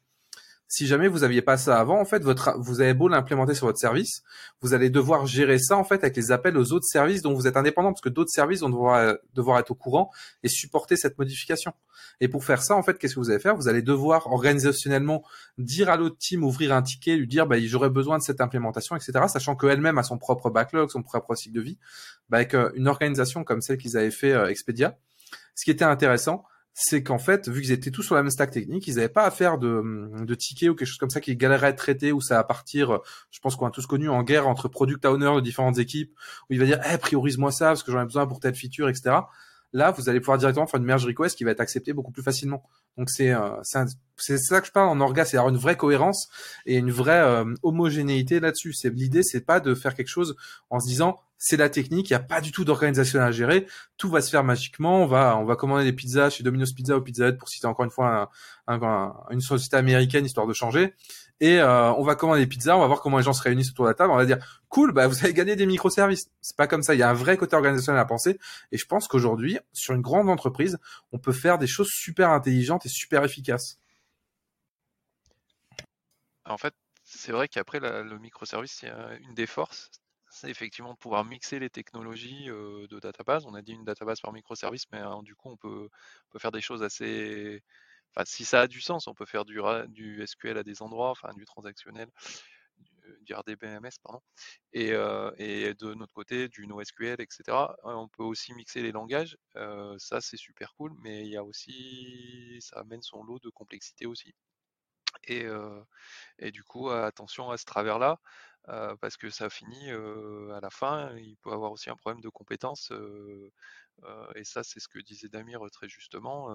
Si jamais vous aviez pas ça avant, en fait, votre, vous avez beau l'implémenter sur votre service, vous allez devoir gérer ça en fait avec les appels aux autres services dont vous êtes indépendant, parce que d'autres services vont devoir, euh, être au courant et supporter cette modification. Et pour faire ça, en fait, qu'est-ce que vous allez faire? Vous allez devoir organisationnellement dire à l'autre team, ouvrir un ticket, lui dire, bah, j'aurais besoin de cette implémentation, etc., sachant qu'elle-même a son propre backlog, son propre cycle de vie, bah, avec euh, une organisation comme celle qu'ils avaient fait euh, Expedia. Ce qui était intéressant, c'est qu'en fait, vu qu'ils étaient tous sur la même stack technique, ils n'avaient pas à faire de, de tickets ou quelque chose comme ça qui galérait à être traité, ou ça va partir, je pense qu'on a tous connu, en guerre entre product owners de différentes équipes, où il va dire, eh, priorise-moi ça, parce que j'en ai besoin pour telle feature, etc. Là, vous allez pouvoir directement faire une merge request qui va être acceptée beaucoup plus facilement. Donc c'est euh, c'est ça que je parle en orga, c'est avoir une vraie cohérence et une vraie euh, homogénéité là-dessus. C'est l'idée, c'est pas de faire quelque chose en se disant c'est la technique, il y a pas du tout d'organisation à gérer, tout va se faire magiquement. On va on va commander des pizzas chez Domino's Pizza ou Pizza Hut pour citer encore une fois un- un- une société américaine histoire de changer. Et euh, on va commander des pizzas, on va voir comment les gens se réunissent autour de la table. On va dire cool, bah vous avez gagné des microservices. C'est pas comme ça. Il y a un vrai côté organisationnel à penser. Et je pense qu'aujourd'hui, sur une grande entreprise, on peut faire des choses super intelligentes et super efficaces. En fait, c'est vrai qu'après, le microservice, c'est euh, une des forces, c'est effectivement de pouvoir mixer les technologies euh, de database. On a dit une database par microservice, mais euh, du coup, on peut faire des choses assez. Si ça a du sens, on peut faire du, du SQL à des endroits, enfin, du transactionnel, du, du RDBMS, pardon. Et, euh, et de notre côté, du NoSQL, etc. Euh, On peut aussi mixer les langages. euh, ça, c'est super cool, mais il y a aussi. Ça amène son lot de complexité aussi. Et, euh, et du coup, attention à ce travers-là, parce que ça finit à la fin, il peut avoir aussi un problème de compétence. et ça, c'est ce que disait Damir très justement.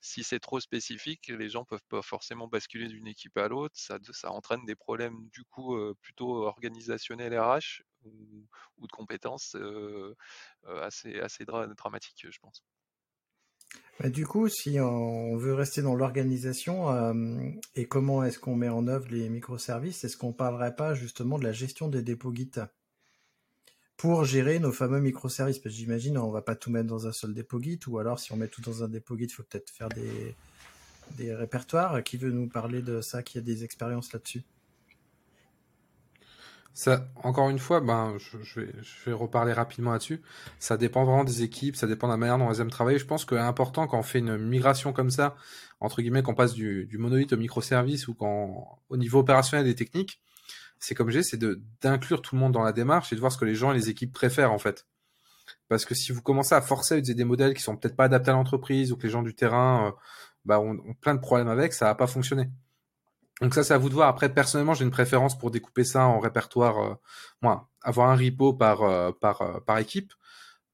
si c'est trop spécifique, les gens peuvent pas forcément basculer d'une équipe à l'autre. Ça, ça entraîne des problèmes du coup plutôt organisationnels RH ou, ou de compétences assez, assez dra- dramatiques, je pense. Bah, du coup, si on veut rester dans l'organisation euh, et comment est-ce qu'on met en œuvre les microservices, est-ce qu'on parlerait pas justement de la gestion des dépôts Git pour gérer nos fameux microservices? Parce que j'imagine on va pas tout mettre dans un seul dépôt Git, ou alors si on met tout dans un dépôt Git, il faut peut-être faire des, des répertoires. Qui veut nous parler de ça, qui a des expériences là-dessus? Ça, encore une fois, ben, je, je vais, je vais reparler rapidement là-dessus. Ça dépend vraiment des équipes, ça dépend de la manière dont elles aiment travailler. Je pense que important quand on fait une migration comme ça, entre guillemets, qu'on passe du, du monolithe au microservice ou quand, au niveau opérationnel et technique, c'est comme j'ai, c'est d'inclure tout le monde dans la démarche et de voir ce que les gens et les équipes préfèrent, en fait. Parce que si vous commencez à forcer à utiliser des modèles qui sont peut-être pas adaptés à l'entreprise ou que les gens du terrain, euh, bah, ont, ont plein de problèmes avec, ça va pas fonctionner. Donc ça, c'est à vous de voir. Après, personnellement, j'ai une préférence pour découper ça en répertoire, euh, moi, avoir un repo par euh, euh, par équipe.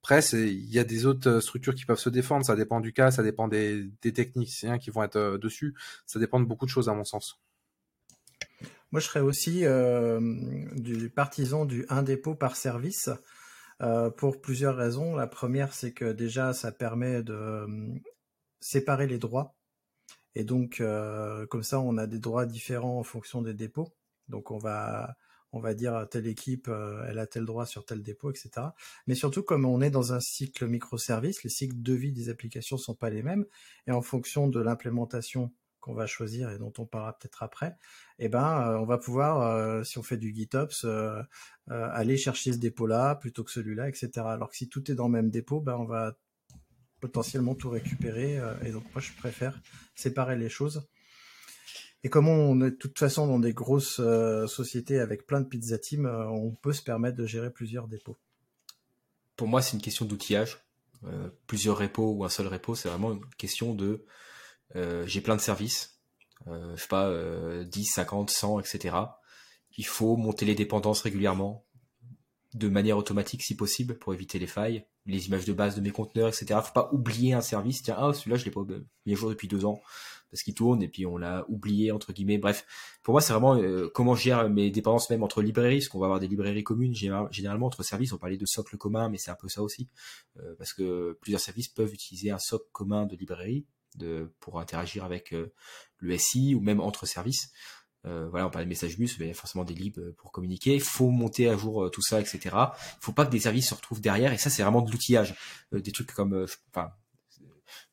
Après, il y a des autres structures qui peuvent se défendre. Ça dépend du cas, ça dépend des, des techniciens qui vont être dessus. Ça dépend de beaucoup de choses, à mon sens. Moi, je serais aussi du partisan du un dépôt par service pour plusieurs raisons. La première, c'est que déjà, ça permet de séparer les droits et donc, euh, comme ça, on a des droits différents en fonction des dépôts. Donc, on va, on va dire telle équipe, euh, elle a tel droit sur tel dépôt, etc. Mais surtout, comme on est dans un cycle microservice, les cycles de vie des applications sont pas les mêmes. Et en fonction de l'implémentation qu'on va choisir et dont on parlera peut-être après, eh ben, euh, on va pouvoir, si on fait du GitOps, aller chercher ce dépôt-là plutôt que celui-là, etc. Alors que si tout est dans le même dépôt, ben, on va potentiellement tout récupérer. Euh, et donc moi je préfère séparer les choses. Et comme on est de toute façon dans des grosses euh, sociétés avec plein de pizza team, euh, on peut se permettre de gérer plusieurs dépôts. Pour moi, c'est une question d'outillage. plusieurs repos ou un seul repo, c'est vraiment une question de j'ai plein de services, je sais pas, 10, 50, 100, etc. Il faut monter les dépendances régulièrement, de manière automatique si possible pour éviter les failles, les images de base de mes conteneurs, etc. Faut pas oublier un service. Tiens, ah celui-là je l'ai pas mis à jour depuis deux ans parce qu'il tourne et puis on l'a oublié entre guillemets. Bref, pour moi c'est vraiment euh, comment je gère mes dépendances même entre librairies, parce qu'on va avoir des librairies communes généralement entre services. On parlait de socle commun, mais c'est un peu ça aussi euh, parce que plusieurs services peuvent utiliser un socle commun de librairie pour interagir avec euh, le SI ou même entre services. Euh, voilà, on parle de message bus, il y a forcément des libs euh, pour communiquer. Il faut monter à jour euh, tout ça, etc. Il faut pas que des services se retrouvent derrière. Et ça, c'est vraiment de l'outillage. des trucs comme, enfin,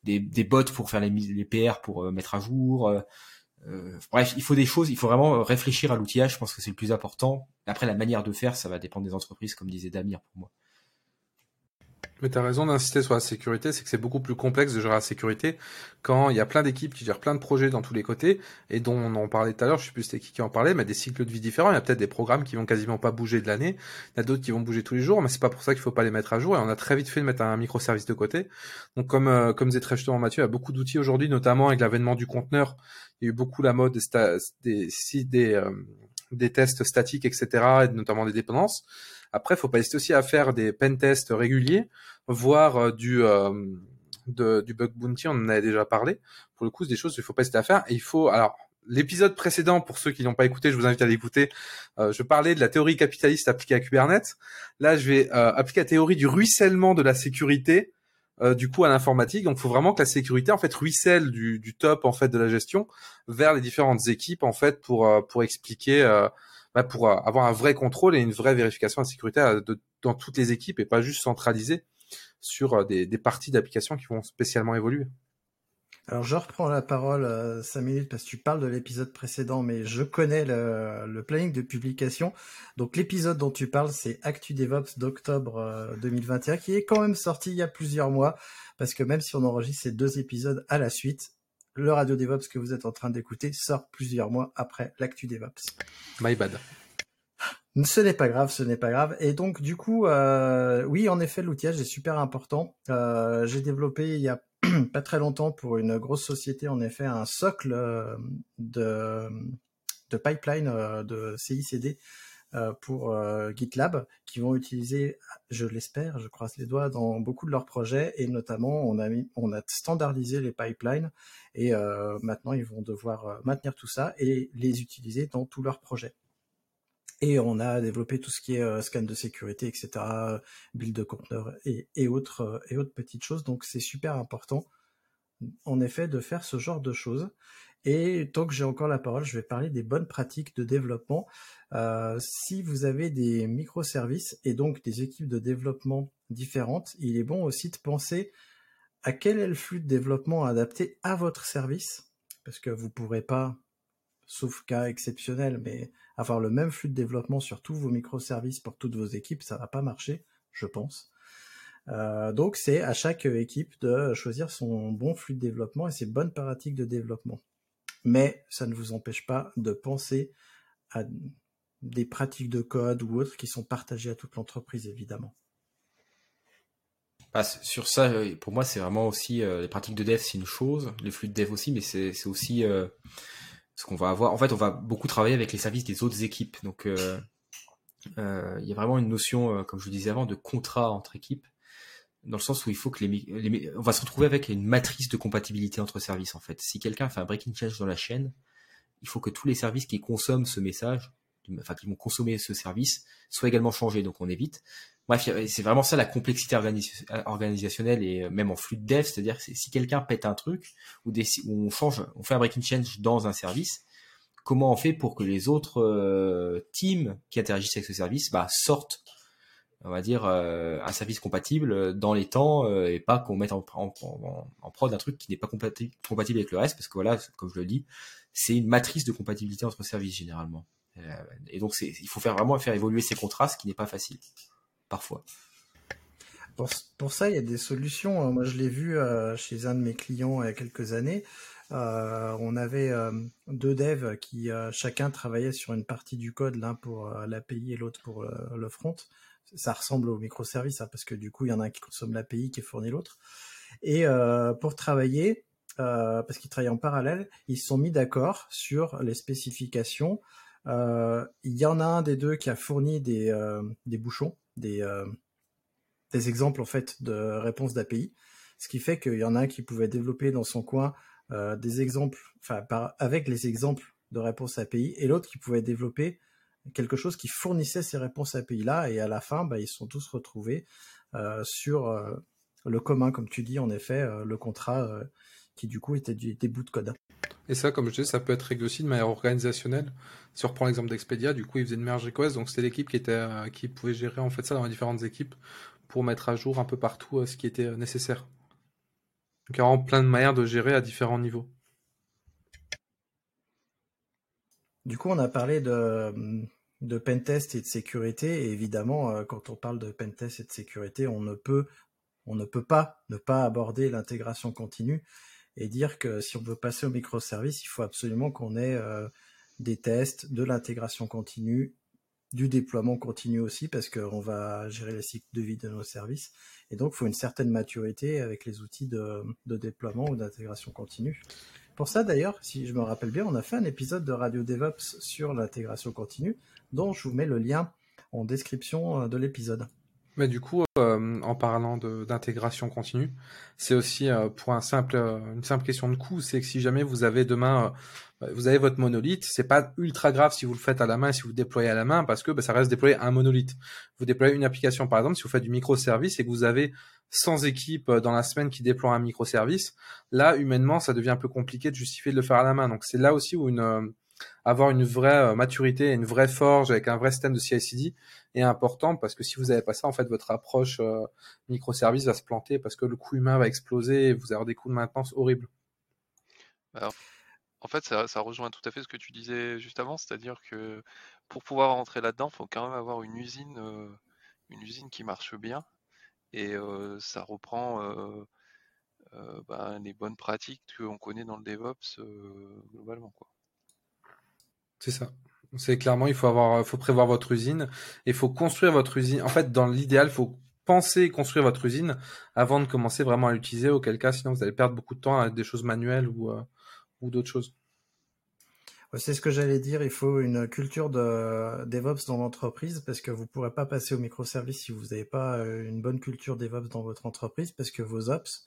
des, des bots pour faire les, les PR pour mettre à jour. bref, il faut des choses. Il faut vraiment réfléchir à l'outillage. Je pense que c'est le plus important. Après, la manière de faire, ça va dépendre des entreprises, comme disait Damir pour moi. Mais tu as raison d'insister sur la sécurité, c'est que c'est beaucoup plus complexe de gérer la sécurité quand il y a plein d'équipes qui gèrent plein de projets dans tous les côtés et dont on en parlait tout à l'heure, je sais plus c'était qui qui en parlait, mais des cycles de vie différents. Il y a peut-être des programmes qui vont quasiment pas bouger de l'année, il y a d'autres qui vont bouger tous les jours, mais c'est pas pour ça qu'il faut pas les mettre à jour et on a très vite fait de mettre un microservice de côté. Donc comme euh, comme disait très justement Mathieu, il y a beaucoup d'outils aujourd'hui, notamment avec l'avènement du conteneur. Il y a eu beaucoup la mode des des, des, euh, des tests statiques, etc., et notamment des dépendances. Après, faut pas hésiter aussi à faire des pen tests réguliers, voire euh, du euh, du bug bounty, on en avait déjà parlé. Pour le coup, c'est des choses qu'il faut pas hésiter à faire. Et il faut alors l'épisode précédent, pour ceux qui n'ont pas écouté, je vous invite à l'écouter. Euh, je parlais de la théorie capitaliste appliquée à Kubernetes. Là, je vais appliquer la théorie du ruissellement de la sécurité. du coup à l'informatique. Donc, il faut vraiment que la sécurité en fait ruisselle du, du, top en fait de la gestion vers les différentes équipes en fait pour pour expliquer pour avoir un vrai contrôle et une vraie vérification de sécurité euh, dans toutes les équipes et pas juste centralisé sur euh, des, parties d'applications qui vont spécialement évoluer. Alors je reprends la parole euh, cinq minutes parce que tu parles de l'épisode précédent, mais je connais le, planning de publication. Donc l'épisode dont tu parles, c'est Actu DevOps d'octobre 2021, qui est quand même sorti il y a plusieurs mois, parce que même si on enregistre ces deux épisodes à la suite, le Radio DevOps que vous êtes en train d'écouter sort plusieurs mois après l'actu DevOps. My bad. Ce n'est pas grave, ce n'est pas grave. Et donc du coup, euh, oui, en effet, l'outillage est super important. Euh, j'ai développé il y a pas très longtemps pour une grosse société, en effet, un socle euh, de, de pipeline de CICD pour euh, GitLab qui vont utiliser, je l'espère, je croise les doigts, dans beaucoup de leurs projets et notamment on a, mis, on a standardisé les pipelines et euh, maintenant ils vont devoir maintenir tout ça et les utiliser dans tous leurs projets. Et on a développé tout ce qui est scan de sécurité, etc., build de conteneurs et, et, autres, et autres petites choses. Donc c'est super important, en effet, de faire ce genre de choses. Et tant que j'ai encore la parole, je vais parler des bonnes pratiques de développement. Euh, si vous avez des microservices et donc des équipes de développement différentes, il est bon aussi de penser à quel est le flux de développement adapté à votre service, parce que vous ne pourrez pas, sauf cas exceptionnel, mais avoir le même flux de développement sur tous vos microservices pour toutes vos équipes, ça va pas marcher, je pense. Euh, donc c'est à chaque équipe de choisir son bon flux de développement et ses bonnes pratiques de développement mais ça ne vous empêche pas de penser à des pratiques de code ou autres qui sont partagées à toute l'entreprise, évidemment. Bah, sur ça, euh, pour moi, c'est vraiment aussi euh, les pratiques de dev, c'est une chose, les flux de dev aussi, mais c'est aussi euh, Parce qu'on va avoir, en fait, on va beaucoup travailler avec les services des autres équipes. Donc, il y a vraiment une notion, comme je vous disais avant, de contrat entre équipes, dans le sens où il faut que les, les, on va se retrouver avec une matrice de compatibilité entre services. En fait, si quelqu'un fait un breaking change dans la chaîne, il faut que tous les services qui consomment ce message, enfin qui vont consommer ce service, soient également changés. Donc, on évite. Bref, c'est vraiment ça la complexité organisationnelle et euh, même en flux de dev, c'est-à-dire que si quelqu'un pète un truc ou, des, on change, on fait un breaking change dans un service, comment on fait pour que les autres euh, teams qui interagissent avec ce service bah, sortent, on va dire, euh, un service compatible dans les temps et pas qu'on mette en, en, en, prod un truc qui n'est pas compatible, avec le reste, parce que voilà, comme je le dis, c'est une matrice de compatibilité entre services généralement. et donc, il faut faire vraiment faire évoluer ces contrats, ce qui n'est pas facile parfois. Pour, ça, il y a des solutions. Moi, je l'ai vu euh, chez un de mes clients il y a quelques années. Euh, on avait euh, deux devs qui chacun travaillait sur une partie du code, l'un pour l'API et l'autre pour le front. Ça ressemble au microservice, hein, parce que du coup, il y en a un qui consomme l'API qui fournit l'autre. Et pour travailler, parce qu'ils travaillent en parallèle, ils se sont mis d'accord sur les spécifications. il y en a un des deux qui a fourni des, bouchons des, euh, des exemples en fait de réponses d'API, ce qui fait qu'il y en a un qui pouvait développer dans son coin euh, des exemples, enfin avec les exemples de réponses API, et l'autre qui pouvait développer quelque chose qui fournissait ces réponses API là, et à la fin, bah, ils sont tous retrouvés euh, sur le commun, comme tu dis, en effet, le contrat qui du coup était des bouts de code. Et ça, comme je disais, ça peut être réglé aussi de manière organisationnelle. Si on reprend l'exemple d'Expedia, du coup, ils faisaient une merge request, donc c'était l'équipe qui était, euh, qui pouvait gérer en fait ça dans les différentes équipes pour mettre à jour un peu partout euh, ce qui était euh, nécessaire. Donc il y a vraiment plein de manières de gérer à différents niveaux. Du coup, on a parlé de, de pentest et de sécurité, et évidemment, quand on parle de pentest et de sécurité, on ne peut, on ne peut pas ne pas aborder l'intégration continue et dire que si on veut passer au microservice, il faut absolument qu'on ait euh, des tests, de l'intégration continue, du déploiement continu aussi, parce qu'on va gérer les cycles de vie de nos services. Et donc, il faut une certaine maturité avec les outils de, déploiement ou d'intégration continue. Pour ça, d'ailleurs, si je me rappelle bien, on a fait un épisode de Radio DevOps sur l'intégration continue, dont je vous mets le lien en description euh, de l'épisode. Mais du coup, euh, en parlant d'intégration continue, c'est aussi euh, pour simple, une simple question de coût, c'est que si jamais vous avez demain, bah, vous avez votre monolithe, c'est pas ultra grave si vous le faites à la main, si vous le déployez à la main, parce que bah, ça reste déployer un monolithe. Vous déployez une application, par exemple, si vous faites du microservice et que vous avez 100 équipes dans la semaine qui déploient un microservice, là, humainement, ça devient un peu compliqué de justifier de le faire à la main. Donc c'est là aussi où une avoir une vraie maturité, une vraie forge avec un vrai système de CI/CD est important parce que si vous n'avez pas ça, en fait, votre approche euh, microservice va se planter parce que le coût humain va exploser et vous avez des coûts de maintenance horribles. en fait, ça, rejoint tout à fait ce que tu disais juste avant, c'est-à-dire que pour pouvoir rentrer là-dedans, il faut quand même avoir une usine, euh, une usine qui marche bien et euh, ça reprend ben, les bonnes pratiques qu'on connaît dans le DevOps globalement. C'est ça. C'est clairement, il faut avoir, faut prévoir votre usine et il faut construire votre usine. En fait, dans l'idéal, il faut penser construire votre usine avant de commencer vraiment à l'utiliser, auquel cas, sinon vous allez perdre beaucoup de temps à des choses manuelles ou, euh, ou d'autres choses. C'est ce que j'allais dire, il faut une culture de DevOps dans l'entreprise parce que vous pourrez pas passer au microservice si vous n'avez pas euh, une bonne culture DevOps dans votre entreprise parce que vos ops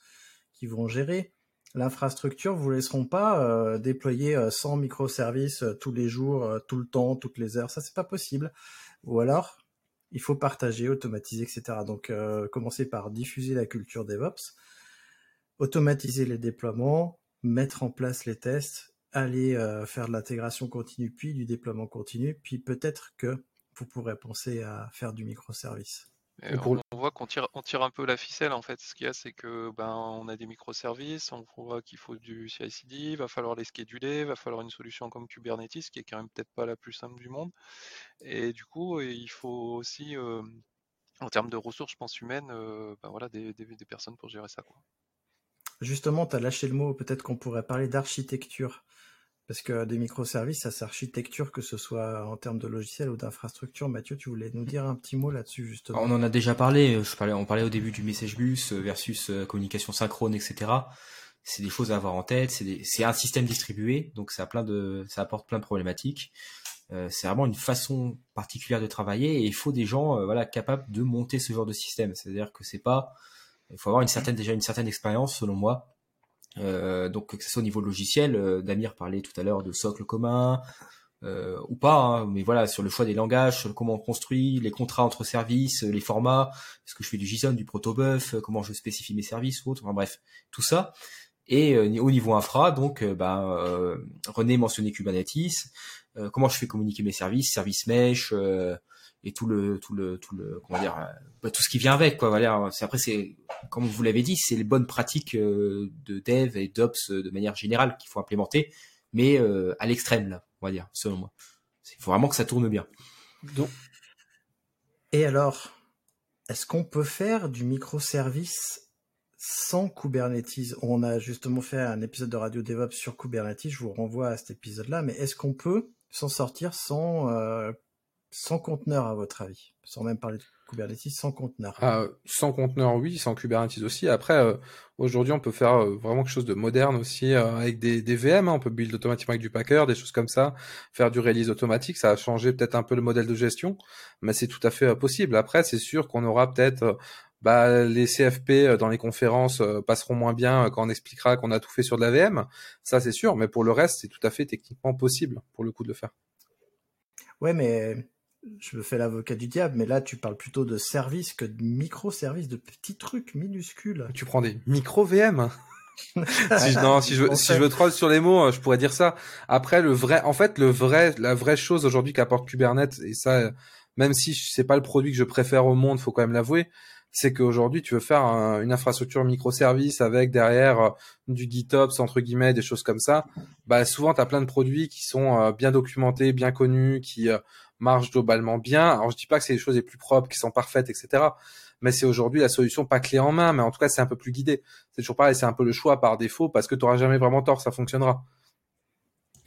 qui vont gérer l'infrastructure vous laisseront pas euh, déployer 100 euh, microservices euh, tous les jours, tout le temps, toutes les heures. Ça, c'est pas possible. Ou alors, il faut partager, automatiser, etc. Donc, commencer par diffuser la culture DevOps, automatiser les déploiements, mettre en place les tests, aller faire de l'intégration continue, puis du déploiement continu, puis peut-être que vous pourrez penser à faire du microservice on, voit qu'on tire, on tire un peu la ficelle en fait. Ce qu'il y a, c'est que ben on a des microservices, on voit qu'il faut du CI/CD, il va falloir les scheduler, il va falloir une solution comme Kubernetes qui est quand même peut-être pas la plus simple du monde. Et du coup, il faut aussi, en termes de ressources, je pense humaines, ben voilà, des, des, personnes pour gérer ça. Quoi. Justement, tu as lâché le mot, peut-être qu'on pourrait parler d'architecture. Parce que des microservices, ça s'architecture, que ce soit en termes de logiciel ou d'infrastructure. Mathieu, tu voulais nous dire un petit mot là-dessus, justement On en a déjà parlé. Je parlais, on parlait au début du message bus versus euh, communication synchrone, etc. c'est des choses à avoir en tête. C'est un système distribué, donc ça a plein de, ça apporte plein de problématiques. Euh, c'est vraiment une façon particulière de travailler et il faut des gens euh, voilà capables de monter ce genre de système. C'est-à-dire que c'est pas, il faut avoir une certaine déjà une certaine expérience selon moi. Euh, donc que ce soit au niveau logiciel, euh, Damir parlait tout à l'heure de socle commun euh, ou pas, hein, mais voilà sur le choix des langages, sur comment on construit, les contrats entre services, les formats, est-ce que je fais du JSON, du protobuf, comment je spécifie mes services ou autre, enfin bref, tout ça. Et au niveau infra, donc bah, René mentionnait Kubernetes, euh, comment je fais communiquer mes services, service mesh euh, et tout le tout le tout le comment dire euh, bah, tout ce qui vient avec quoi voilà. Après c'est comme vous l'avez dit c'est les bonnes pratiques de dev et d'ops de manière générale qu'il faut implémenter mais à l'extrême là on va dire selon moi. Il faut vraiment que ça tourne bien. Donc... et alors est-ce qu'on peut faire du microservice sans Kubernetes? On a justement fait un épisode de Radio DevOps sur Kubernetes, je vous renvoie à cet épisode-là, mais est-ce qu'on peut s'en sortir sans, euh, sans conteneur, à votre avis Sans même parler de Kubernetes, sans conteneur. Ah, sans conteneur, oui, sans Kubernetes aussi. Après, euh, aujourd'hui, on peut faire euh, vraiment quelque chose de moderne aussi avec des, des VM. Hein. On peut build automatiquement avec du Packer, des choses comme ça, faire du release automatique. Ça a changé peut-être un peu le modèle de gestion, mais c'est tout à fait possible. Après, c'est sûr qu'on aura peut-être bah, les CFP dans les conférences passeront moins bien quand on expliquera qu'on a tout fait sur de la VM, ça c'est sûr, mais pour le reste, c'est tout à fait techniquement possible pour le coup de le faire. Ouais, mais je me fais l'avocat du diable, mais là tu parles plutôt de services que de microservices, de petits trucs minuscules. Tu prends des micro VM si je, non, si je, si je veux troll sur les mots, je pourrais dire ça. Après, le vrai, en fait, le vrai, la vraie chose aujourd'hui qu'apporte Kubernetes, et ça, même si c'est pas le produit que je préfère au monde, faut quand même l'avouer, c'est qu'aujourd'hui tu veux faire une infrastructure microservice avec derrière euh, du GitOps entre guillemets, des choses comme ça. Bah souvent tu as plein de produits qui sont euh, bien documentés, bien connus, qui euh, marchent globalement bien. Alors je dis pas que c'est les choses les plus propres, qui sont parfaites, etc. Mais c'est aujourd'hui la solution pas clé en main, mais en tout cas c'est un peu plus guidé. C'est toujours pareil, c'est un peu le choix par défaut parce que tu n'auras jamais vraiment tort, ça fonctionnera.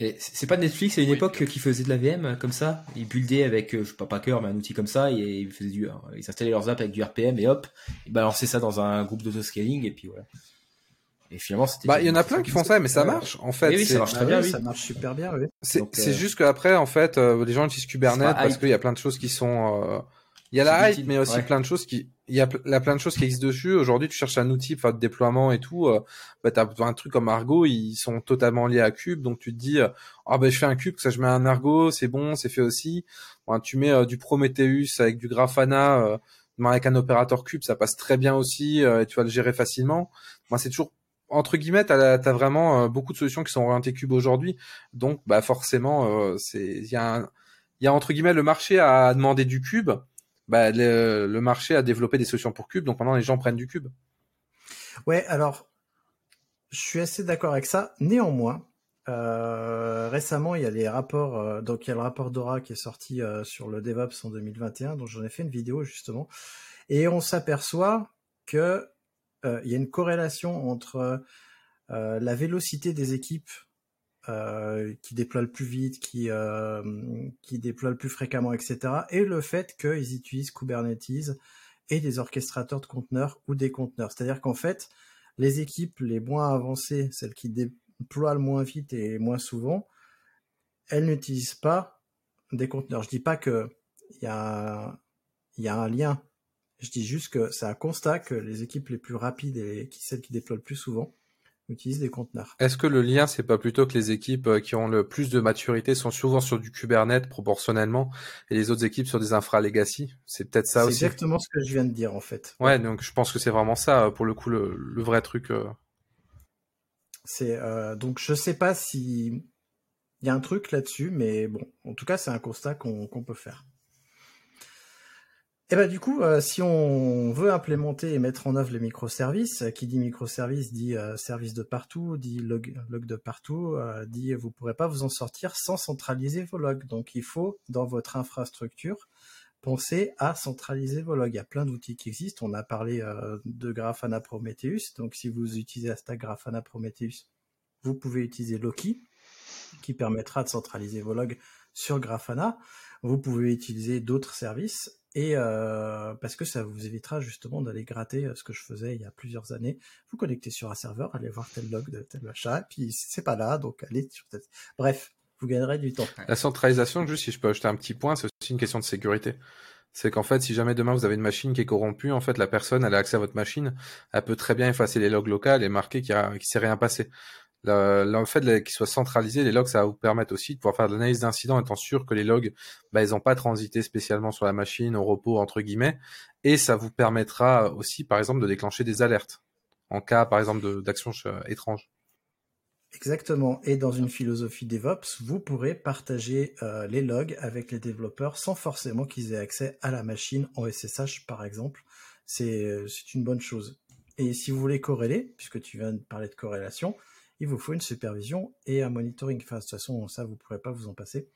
Et c'est pas Netflix à une époque qui faisait de la VM comme ça Ils buildaient avec, euh, je sais pas Packer, mais un outil comme ça, et ils faisaient du, ils installaient leurs apps avec du RPM et hop, ils balançaient ça dans un groupe d'autoscaling et puis voilà. Et finalement, c'était. Bah, il y en a plein qui font ça, mais ça marche en fait. Oui, ça marche très bien. Ça marche super bien. Oui. C'est euh... juste qu'après, en fait, euh, les gens utilisent Kubernetes parce qu'il y a plein de choses qui sont. Euh, il y a la hype, mais aussi plein de choses qui il y a, plein de choses qui existent dessus. Aujourd'hui, tu cherches un outil enfin, de déploiement et tout. Euh, bah, tu as un truc comme Argo, ils sont totalement liés à Cube. Donc, tu te dis, euh, ah ben je fais un Cube, ça je mets un Argo, c'est bon, c'est fait aussi. tu euh, du Prometheus avec du Grafana, euh, avec un opérateur Cube, ça passe très bien aussi et tu vas le gérer facilement. Moi, c'est toujours entre guillemets, tu as, vraiment beaucoup de solutions qui sont orientées Cube aujourd'hui. Donc, bah forcément, c'est il y a a entre guillemets le marché à demander du Cube bah, le, marché a développé des solutions pour Cube, donc maintenant les gens prennent du Cube. Ouais, alors je suis assez d'accord avec ça. Néanmoins, euh, récemment, il y a les rapports, euh, donc il y a le rapport Dora qui est sorti euh, sur le DevOps en 2021, dont j'en ai fait une vidéo justement, et on s'aperçoit que il y a une corrélation entre la vélocité des équipes euh, qui déploient le plus vite, qui, euh, qui déploient le plus fréquemment, etc. Et le fait qu'ils utilisent Kubernetes et des orchestrateurs de conteneurs ou des conteneurs. C'est-à-dire qu'en fait, les équipes les moins avancées, celles qui déploient le moins vite et moins souvent, elles n'utilisent pas des conteneurs. Je dis pas que il y a, y a un lien. Je dis juste que c'est un constat que les équipes les plus rapides et qui, celles qui déploient le plus souvent utilise des conteneurs. Est-ce que le lien, c'est pas plutôt que les équipes euh, qui ont le plus de maturité sont souvent sur du Kubernetes proportionnellement et les autres équipes sur des infra legacy? C'est peut-être ça aussi. C'est exactement ce que je viens de dire en fait. Ouais, donc je pense que c'est vraiment ça pour le coup le, vrai truc. Euh. C'est euh, donc je sais pas si il y a un truc là-dessus, mais bon, en tout cas c'est un constat qu'on peut faire. Et eh ben du coup, euh, si on veut implémenter et mettre en œuvre les microservices, euh, qui dit microservice dit euh, service de partout, dit log, de partout, dit vous pourrez pas vous en sortir sans centraliser vos logs. Donc il faut dans votre infrastructure penser à centraliser vos logs. Il y a plein d'outils qui existent. On a parlé de Grafana Prometheus. Donc si vous utilisez Asta Grafana Prometheus, vous pouvez utiliser Loki qui permettra de centraliser vos logs sur Grafana. Vous pouvez utiliser d'autres services et euh, parce que ça vous évitera justement d'aller gratter ce que je faisais il y a plusieurs années. Vous connectez sur un serveur, allez voir tel log de tel machin, puis c'est pas là, donc allez sur tel... Bref, vous gagnerez du temps. La centralisation, juste si je peux ajouter un petit point, c'est aussi une question de sécurité. C'est qu'en fait, si jamais demain vous avez une machine qui est corrompue, en fait, la personne, elle a accès à votre machine, elle peut très bien effacer les logs locales et marquer qu'il ne s'est rien passé. Le, fait qu'il soit centralisé, les logs, ça va vous permettre aussi de pouvoir faire de l'analyse d'incidents, étant sûr que les logs, bah, ils n'ont pas transité spécialement sur la machine, au repos, entre guillemets. Et ça vous permettra aussi, par exemple, de déclencher des alertes en cas, par exemple, d'actions euh, étranges. Exactement. Et dans une philosophie DevOps, vous pourrez partager euh, les logs avec les développeurs sans forcément qu'ils aient accès à la machine en SSH, par exemple. Euh, c'est une bonne chose. Et si vous voulez corréler, puisque tu viens de parler de corrélation, il vous faut une supervision et un monitoring. Enfin, de toute façon, ça, vous ne pourrez pas vous en passer.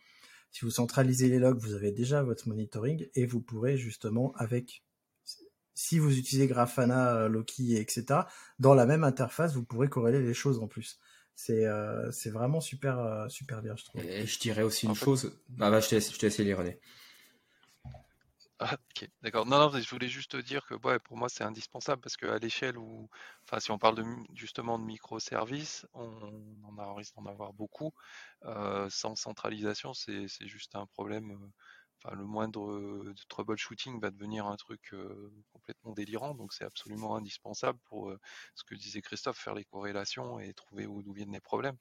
Si vous centralisez les logs, vous avez déjà votre monitoring et vous pourrez justement avec, si vous utilisez Grafana, Loki, etc., dans la même interface, vous pourrez corréler les choses en plus. C'est euh, vraiment super, euh, super bien, je trouve. Et je dirais aussi une chose. Ah bah, je t'ai je laissé René. Ah, ok, d'accord. Non, non, je voulais juste te dire que pour moi, c'est indispensable parce qu'à l'échelle où, enfin, si on parle de, justement de microservices, on, en a, risque d'en avoir beaucoup. Euh, sans centralisation, c'est juste un problème. Euh, le moindre troubleshooting va devenir un truc euh, complètement délirant. Donc, c'est absolument indispensable pour ce que disait Christophe, faire les corrélations et trouver d'où viennent les problèmes.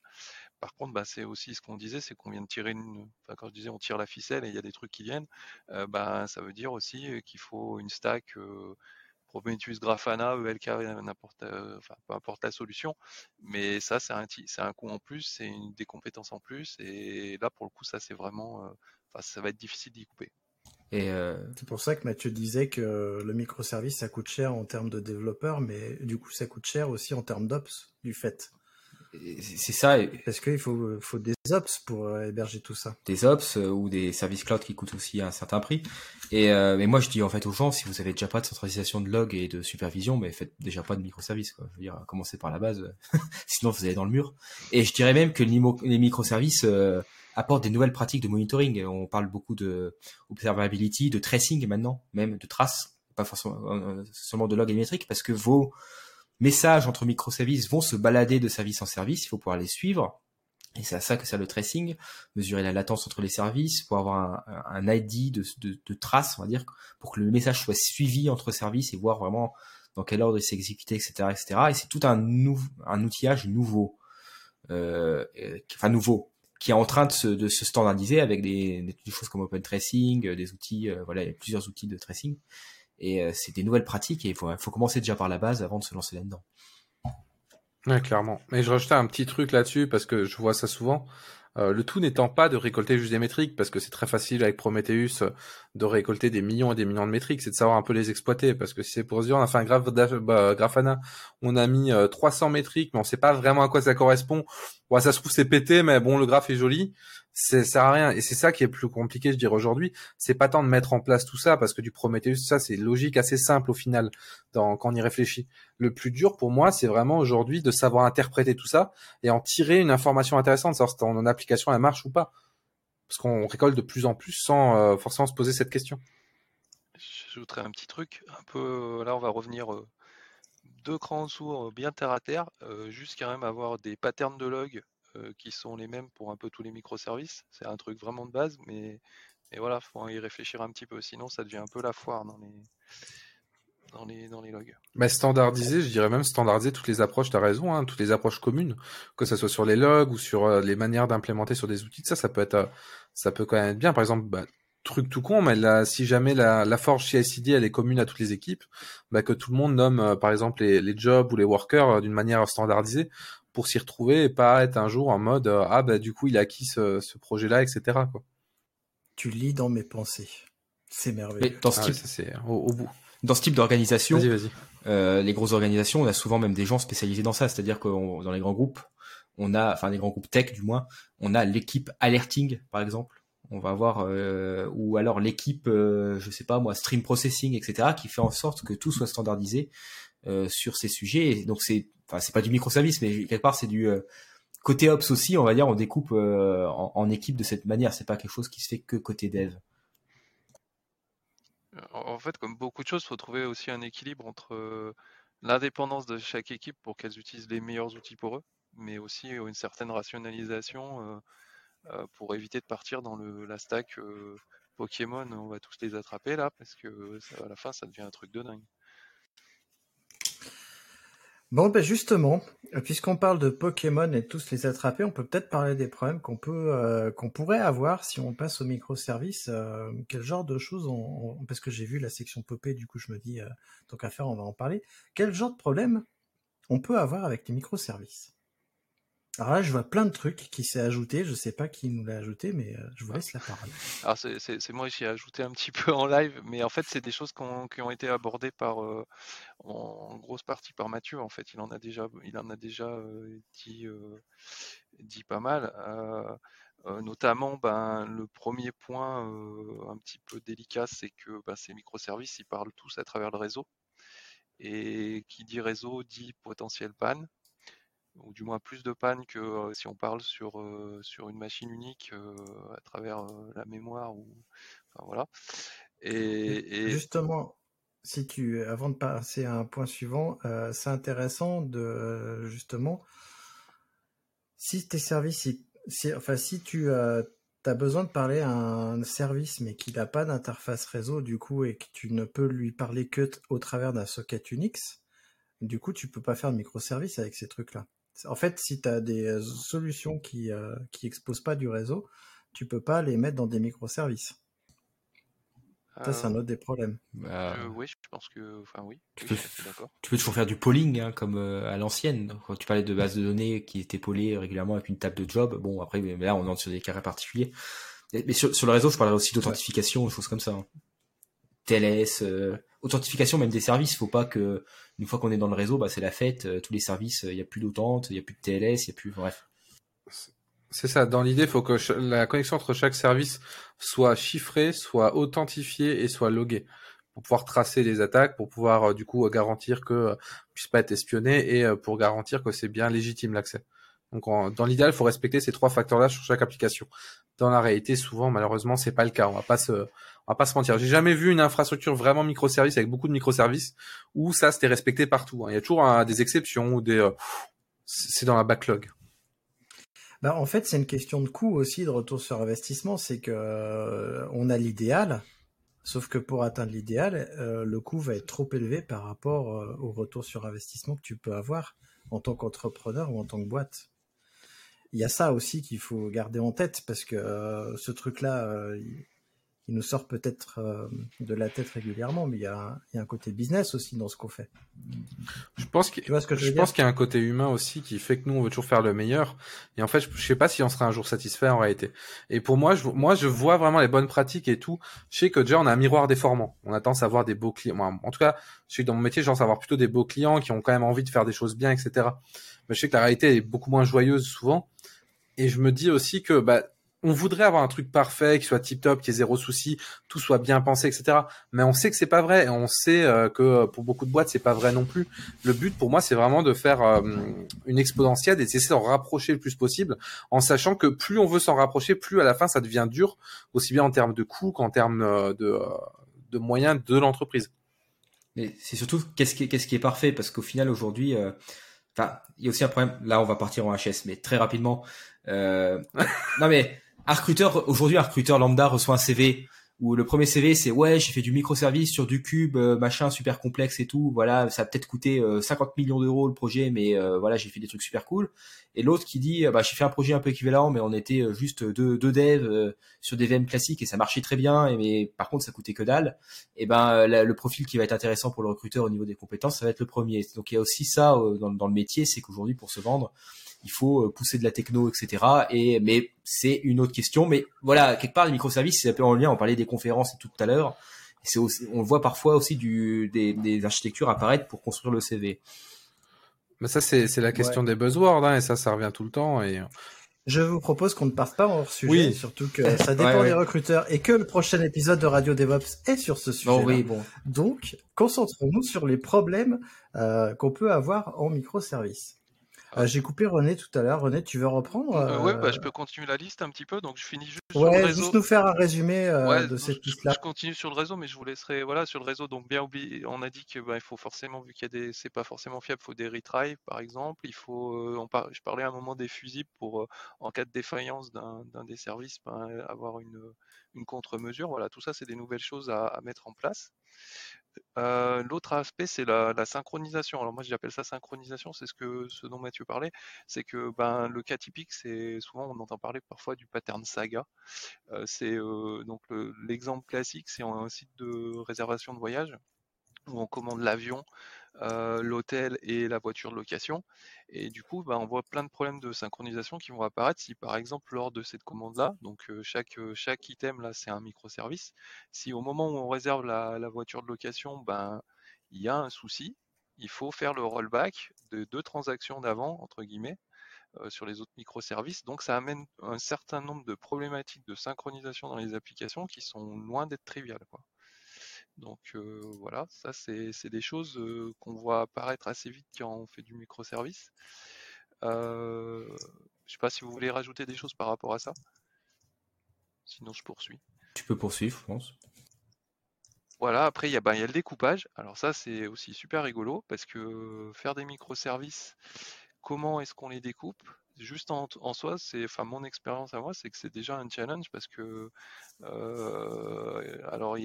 Par contre, bah, c'est aussi ce qu'on disait, c'est qu'on vient de tirer une. Enfin, quand je disais on tire la ficelle et il y a des trucs qui viennent, euh, bah, ça veut dire aussi qu'il faut une stack euh, Prometheus, Grafana, ELK, n'importe, euh, peu importe la solution. Mais ça, c'est un, c'est un coût en plus, c'est une des compétences en plus. Et là, pour le coup, ça, c'est vraiment. Enfin, ça va être difficile d'y couper. Et C'est pour ça que Mathieu disait que le microservice, ça coûte cher en termes de développeurs, mais du coup, ça coûte cher aussi en termes d'ops, du fait c'est ça. Parce qu'il faut, faut des ops pour euh, héberger tout ça. Des ops euh, ou des services cloud qui coûtent aussi un certain prix. Et euh, mais moi je dis en fait aux gens, si vous avez déjà pas de centralisation de log et de supervision, mais faites déjà pas de microservices. Quoi. Je veux dire, commencez par la base, sinon vous allez dans le mur. Et je dirais même que les microservices apportent des nouvelles pratiques de monitoring. On parle beaucoup de observability, de tracing maintenant, même de traces, pas forcément seulement de log et métriques, parce que vos messages entre microservices vont se balader de service en service, il faut pouvoir les suivre. Et c'est à ça que sert le tracing, mesurer la latence entre les services, pour avoir un, ID de, de, de trace, on va dire, pour que le message soit suivi entre services et voir vraiment dans quel ordre il s'est exécuté, etc., etc. Et c'est tout un, un outillage nouveau, euh, enfin nouveau, qui est en train de se, standardiser avec des, choses comme Open Tracing, des outils, euh, voilà, il y a plusieurs outils de tracing. Et euh, c'est des nouvelles pratiques et il faut, faut commencer déjà par la base avant de se lancer là-dedans. Ouais, clairement. Mais je rajoutais un petit truc là-dessus parce que je vois ça souvent. Euh, le tout n'étant pas de récolter juste des métriques, parce que c'est très facile avec Prometheus euh, de récolter des millions et des millions de métriques, c'est de savoir un peu les exploiter, parce que si c'est pour se dire, on a bah, Grafana, on a mis 300 métriques, mais on sait pas vraiment à quoi ça correspond. Bon, ça se trouve c'est pété, mais bon, le graphe est joli ça à rien. Et c'est ça qui est plus compliqué, je dirais aujourd'hui. C'est pas tant de mettre en place tout ça, parce que du Prometheus, ça c'est logique assez simple au final, dans, quand on y réfléchit. Le plus dur pour moi, c'est vraiment aujourd'hui de savoir interpréter tout ça et en tirer une information intéressante, savoir si ton application elle marche ou pas. Parce qu'on récolte de plus en plus sans euh, forcément se poser cette question. J'ajouterais un petit truc, un peu, là on va revenir euh, deux crans en dessous, euh, bien terre à terre, juste quand même avoir des patterns de log euh, qui sont les mêmes pour un peu tous les microservices. C'est un truc vraiment de base, mais, mais voilà, faut y réfléchir un petit peu. Sinon, ça devient un peu la foire dans les, dans les, dans les logs. Mais standardiser, je dirais même standardiser toutes les approches, tu as raison, hein, toutes les approches communes, que ce soit sur les logs ou sur euh, les manières d'implémenter sur des outils, ça, ça peut être, euh, ça peut quand même être bien. Par exemple, bah, truc tout con, mais si jamais la, forge CI/CD elle est commune à toutes les équipes, bah, que tout le monde nomme par exemple les jobs ou les workers d'une manière standardisée pour s'y retrouver et pas être un jour en mode euh, ah bah du coup il a acquis ce, ce projet-là, etc. Quoi. Tu lis dans mes pensées. C'est merveilleux. dans ce ah type, c'est au, bout. Dans ce type d'organisation, euh, les grosses organisations, on a souvent même des gens spécialisés dans ça. C'est-à-dire que dans les grands groupes, on a, enfin les grands groupes tech du moins, on a l'équipe alerting par exemple. On va avoir euh, ou alors l'équipe, je sais pas moi, stream processing, etc. qui fait en sorte que tout soit standardisé sur ces sujets. Et donc c'est enfin c'est pas du microservice, mais quelque part c'est du euh, côté ops aussi, on va dire, on découpe euh, en, équipe de cette manière. C'est pas quelque chose qui se fait que côté dev. En fait, comme beaucoup de choses, il faut trouver aussi un équilibre entre l'indépendance de chaque équipe pour qu'elles utilisent les meilleurs outils pour eux, mais aussi une certaine rationalisation pour éviter de partir dans le, la stack Pokémon, on va tous les attraper là, parce que à la fin, ça devient un truc de dingue. Bon, ben justement, puisqu'on parle de Pokémon et tous les attraper, on peut peut-être parler des problèmes qu'on peut, euh, qu'on pourrait avoir si on passe au microservice. Euh, quel genre de choses on, parce que j'ai vu la section Popé, du coup je me dis, euh, tant qu'à faire, on va en parler. Quel genre de problème on peut avoir avec les microservices? Alors là, je vois plein de trucs qui s'est ajouté. Je sais pas qui nous l'a ajouté, mais euh, je vous laisse la parole. Alors c'est moi qui ai ajouté un petit peu en live, mais en fait c'est des choses qui ont, été abordées par euh, en grosse partie par Mathieu. En fait, il en a déjà il en a déjà euh, dit dit pas mal. notamment, ben, le premier point un petit peu délicat, c'est que ben, ces microservices, ils parlent tous à travers le réseau. Et qui dit réseau dit potentiel panne ou du moins plus de panne que si on parle sur, sur une machine unique à travers la mémoire ou enfin, voilà. Et, justement, si tu avant de passer à un point suivant, c'est intéressant de justement si tes services si, enfin si tu as besoin de parler à un service mais qu'il n'a pas d'interface réseau du coup et que tu ne peux lui parler que au travers d'un socket Unix, du coup tu peux pas faire de microservice avec ces trucs là. En fait, si tu as des euh, solutions qui euh, qui exposent pas du réseau, tu peux pas les mettre dans des microservices. Ça, c'est un euh, autre des problèmes. Bah, oui, je pense que. Enfin, oui. Tu, peux, tu peux toujours faire du polling, hein, comme à l'ancienne. Quand tu parlais de bases de données qui étaient polées régulièrement avec une table de job, bon, après, mais là, on entre sur des carrés particuliers. Mais sur, le réseau, je parlerai aussi d'authentification, des choses comme ça. Hein. TLS, authentification même des services. Faut pas que une fois qu'on est dans le réseau, bah, c'est la fête. Euh, tous les services, il n'y a plus d'autante, il n'y a plus de TLS, il n'y a plus, bref. C'est ça. Dans l'idée, il faut que la connexion entre chaque service soit chiffrée, soit authentifiée et soit loguée pour pouvoir tracer les attaques, pour pouvoir euh, du coup garantir que euh, puisse pas être espionné et pour garantir que c'est bien légitime l'accès. Donc dans l'idéal, il faut respecter ces trois facteurs-là sur chaque application. Dans la réalité, souvent, malheureusement, c'est pas le cas. On va pas se, on va pas se mentir. J'ai jamais vu une infrastructure vraiment microservice avec beaucoup de microservices où ça c'était respecté partout. Hein. Il y a toujours des exceptions ou des, euh, c'est dans la backlog. Bah, en fait, c'est une question de coût aussi, de retour sur investissement. C'est que euh, on a l'idéal, sauf que pour atteindre l'idéal, euh, le coût va être trop élevé par rapport au retour sur investissement que tu peux avoir en tant qu'entrepreneur ou en tant que boîte il y a ça aussi qu'il faut garder en tête parce que ce truc-là, il, nous sort peut-être euh, de la tête régulièrement, mais il y, a, un côté business aussi dans ce qu'on fait. Je pense qu'il y a un côté humain aussi qui fait que nous on veut toujours faire le meilleur. Et en fait, je, sais pas si on sera un jour satisfait en réalité. Et pour moi, je, moi, je vois vraiment les bonnes pratiques et tout. Je sais que déjà on a un miroir déformant. On a tendance à avoir des beaux clients. en tout cas, je sais que dans mon métier, j'ai tendance à avoir plutôt des beaux clients qui ont quand même envie de faire des choses bien, etc. Mais je sais que la réalité est beaucoup moins joyeuse souvent. Et je me dis aussi que bah, on voudrait avoir un truc parfait, qui soit tip top, qui ait zéro souci, tout soit bien pensé, etc. Mais on sait que c'est pas vrai, et on sait euh, que pour beaucoup de boîtes c'est pas vrai non plus. Le but pour moi c'est vraiment de faire euh, une exponentielle et d'essayer de s'en rapprocher le plus possible, en sachant que plus on veut s'en rapprocher, plus à la fin ça devient dur, aussi bien en termes de coûts qu'en termes euh, de, de moyens de l'entreprise. Mais c'est surtout qu'est-ce qui, qu'est-ce qui est parfait, parce qu'au final aujourd'hui, enfin il y a aussi un problème. Là on va partir en HS, mais très rapidement. Euh, non mais un recruteur aujourd'hui, un recruteur lambda reçoit un CV où le premier CV c'est ouais j'ai fait du microservice sur du cube euh, machin super complexe et tout. Voilà ça a peut-être coûté 50 euh, millions d'euros le projet mais voilà j'ai fait des trucs super cool. Et l'autre qui dit bah j'ai fait un projet un peu équivalent mais on était juste deux, deux devs sur des VM classiques et ça marchait très bien et mais par contre ça coûtait que dalle. Et ben le profil qui va être intéressant pour le recruteur au niveau des compétences ça va être le premier. Donc il y a aussi ça dans, dans le métier c'est qu'aujourd'hui pour se vendre il faut euh, pousser de la techno, etc. Et mais c'est une autre question. Mais voilà, quelque part les microservices, c'est un peu en lien. On parlait des conférences tout à l'heure. C'est on voit parfois aussi du, des, architectures apparaître pour construire le CV. Mais ça, c'est la question des buzzwords, hein, et ça, ça revient tout le temps. Et je vous propose qu'on ne parte pas hors sujet, surtout que ça dépend des recruteurs et que le prochain épisode de Radio DevOps est sur ce sujet. oui, bon. Donc, concentrons-nous sur les problèmes euh, qu'on peut avoir en microservices. Euh, j'ai coupé René tout à l'heure. René, tu veux reprendre Euh, ouais, bah, je euh, peux continuer la liste un petit peu. Donc, je finis juste sur le réseau. juste nous faire un résumé euh, Ouais, de cette liste-là. je continue sur le réseau, mais je vous laisserai. Voilà, sur le réseau. Donc, bien oublié, on a dit que bah, il faut forcément, vu qu'il y a des, c'est pas forcément fiable, il faut des retries, par exemple. Il faut, euh, on par- je parlais à un moment des fusibles pour, euh, en cas de défaillance d'un des services, ben, avoir une, une contre-mesure. Voilà, tout ça, c'est des nouvelles choses à, à mettre en place. Euh, L'autre aspect, c'est la, synchronisation. Alors moi, j'appelle ça synchronisation, c'est ce que ce dont Mathieu parlait, c'est que ben le cas typique, c'est souvent on entend parler parfois du pattern saga. Euh, c'est euh, donc le- l'exemple classique, c'est un site de réservation de voyage où on commande l'avion, euh, l'hôtel et la voiture de location. Et du coup, bah, on voit plein de problèmes de synchronisation qui vont apparaître si par exemple lors de cette commande-là, donc euh, chaque, euh, chaque item là c'est un microservice, si au moment où on réserve la, voiture de location, ben, il y a un souci, il faut faire le rollback de deux transactions d'avant, entre guillemets, sur les autres microservices. Donc ça amène un certain nombre de problématiques de synchronisation dans les applications qui sont loin d'être triviales. Quoi. Donc euh, voilà, ça c'est des choses euh, qu'on voit apparaître assez vite quand on fait du microservice. Euh, je sais pas si vous voulez rajouter des choses par rapport à ça. Sinon je poursuis. Tu peux poursuivre, je pense. Voilà, après il y a, ben, il y a le découpage. Alors ça c'est aussi super rigolo parce que faire des microservices, comment est-ce qu'on les découpe? Juste en, soi, c'est, enfin mon expérience à moi, c'est que c'est déjà un challenge parce que euh, alors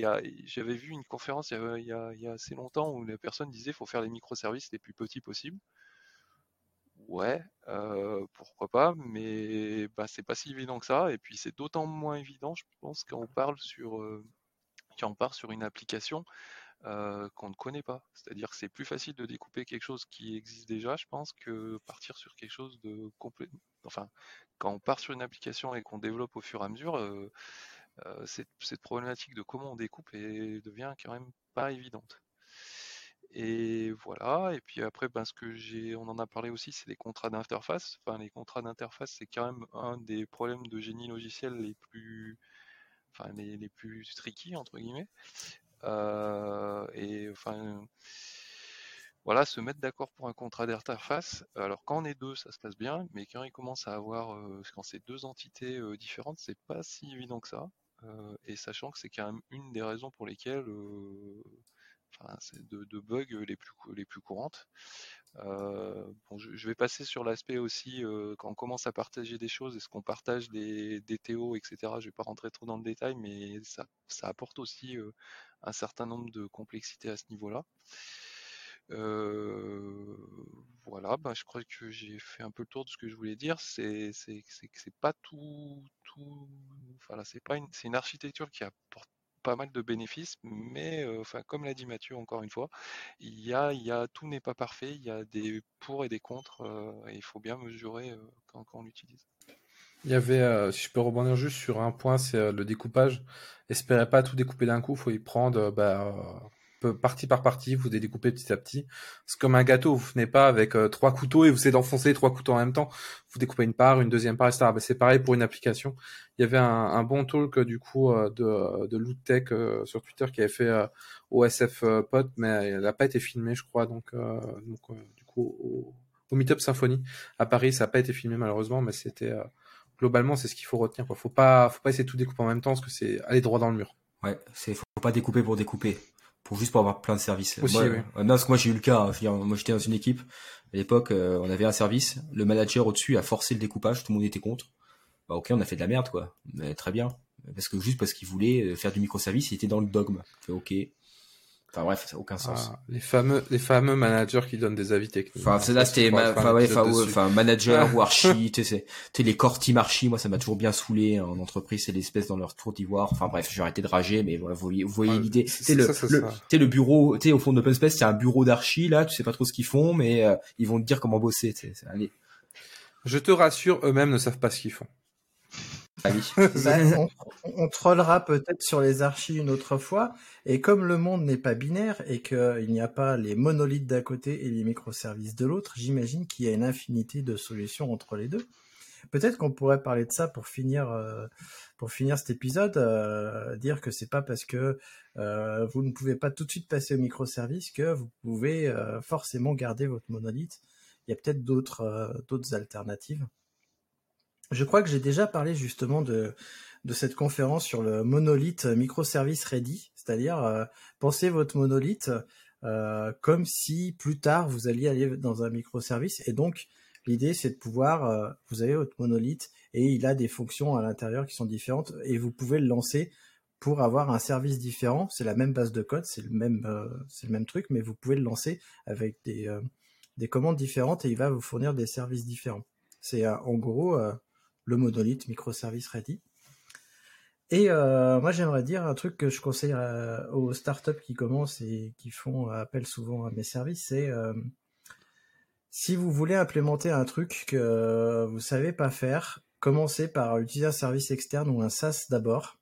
j'avais vu une conférence il y a assez longtemps où la personne disait faut faire les microservices les plus petits possibles. Ouais, euh, pourquoi pas, mais bah, c'est pas si évident que ça. Et puis c'est d'autant moins évident, je pense, quand on parle sur, euh, quand on part sur une application euh, qu'on ne connaît pas. C'est-à-dire que c'est plus facile de découper quelque chose qui existe déjà, je pense, que partir sur quelque chose de complet. Enfin, quand on part sur une application et qu'on développe au fur et à mesure, euh, euh, cette, problématique de comment on découpe est- devient quand même pas évidente. Et voilà. Et puis après, ben, ce que j'ai, on en a parlé aussi, c'est les contrats d'interface. Enfin, les contrats d'interface, c'est quand même un des problèmes de génie logiciel les plus, enfin, les, les plus tricky entre guillemets. Euh, et enfin, voilà, se mettre d'accord pour un contrat d'interface. Alors quand on est deux, ça se passe bien, mais quand il commence à avoir, euh, quand c'est deux entités euh, différentes, c'est pas si évident que ça. Et sachant que c'est quand même une des raisons pour lesquelles, de, bugs les plus les plus courantes. Euh, bon, je, vais passer sur l'aspect aussi euh, quand on commence à partager des choses, est-ce qu'on partage des, des TO, etc. Je vais pas rentrer trop dans le détail, mais ça, ça apporte aussi euh, un certain nombre de complexités à ce niveau-là. Voilà, bah, je crois que j'ai fait un peu le tour de ce que je voulais dire. C'est c'est pas tout tout. C'est une c'est une architecture qui apporte pas mal de bénéfices, mais enfin comme l'a dit Mathieu encore une fois, il y a il y a tout n'est pas parfait. Il y a des pour et des contre, et il faut bien mesurer quand on l'utilise. Il y avait, si je peux rebondir juste sur un point, c'est le découpage. Espérez pas tout découper d'un coup, faut y prendre bah, partie par partie, vous les découpez petit à petit. C'est comme un gâteau, vous venez pas avec euh, trois couteaux et vous essayez d'enfoncer trois couteaux en même temps. Vous découpez une part, une deuxième part, etc. Bah, c'est pareil pour une application. Il y avait un, bon talk euh, du coup euh, de, de Loot Tech sur Twitter qui avait fait euh, au SF euh, Pod, mais il n'a pas été filmé, je crois. Donc, donc du coup, au, au Meetup Symphony à Paris, ça n'a pas été filmé malheureusement, mais c'était globalement, c'est ce qu'il faut retenir. Quoi. Faut pas, faut pas essayer de tout découper en même temps, parce que c'est aller droit dans le mur. Ouais, c'est faut pas découper pour découper, pour juste pour avoir plein de services. Aussi, moi, oui. ouais, non, parce que moi j'ai eu le cas. hein. Moi j'étais dans une équipe. À l'époque, euh, on avait un service. Le manager au-dessus a forcé le découpage. Tout le monde était contre. Bah ok, on a fait de la merde quoi. Mais très bien. Parce que juste parce qu'il voulait euh, faire du microservice, il était dans le dogme. Ok. Enfin bref, ça n'a aucun sens. Ah, les fameux, les fameux managers qui donnent des avis techniques. Enfin, c'est là, c'était, enfin, ouais, enfin, manager ou archi, tu sais, les core team archi, moi, ça m'a toujours bien saoulé en entreprise, c'est l'espèce dans leur tour d'ivoire. Enfin, bref, j'ai arrêté de rager, mais voilà, vous voyez, vous voyez Ah, l'idée. c'est- le, ça, le, bureau, tu sais, au fond d'Open Space, c'est un bureau d'archi, là, tu sais pas trop ce qu'ils font, mais euh, ils vont te dire comment bosser, tu sais, allez. Je te rassure, eux-mêmes ne savent pas ce qu'ils font. Bah, on, on trollera peut-être sur les archives une autre fois. Et comme le monde n'est pas binaire et qu'il n'y a pas les monolithes d'un côté et les microservices de l'autre, j'imagine qu'il y a une infinité de solutions entre les deux. Peut-être qu'on pourrait parler de ça pour finir euh, pour finir cet épisode, euh, dire que c'est pas parce que euh, vous ne pouvez pas tout de suite passer au microservice que vous pouvez euh, forcément garder votre monolithe il y a peut-être d'autres d'autres alternatives. Je crois que j'ai déjà parlé justement de, de cette conférence sur le monolithe microservice ready, c'est-à-dire pensez votre monolithe comme si plus tard vous alliez aller dans un microservice et donc l'idée c'est de pouvoir vous avez votre monolithe et il a des fonctions à l'intérieur qui sont différentes et vous pouvez le lancer pour avoir un service différent. C'est la même base de code, c'est le même, euh, c'est le même truc, mais vous pouvez le lancer avec des, euh, des commandes différentes et il va vous fournir des services différents. C'est euh, en gros le monolithe microservice ready. Et moi, j'aimerais dire un truc que je conseille aux startups qui commencent et qui font appel souvent à mes services, c'est si vous voulez implémenter un truc que vous savez pas faire, commencez par utiliser un service externe ou un SaaS d'abord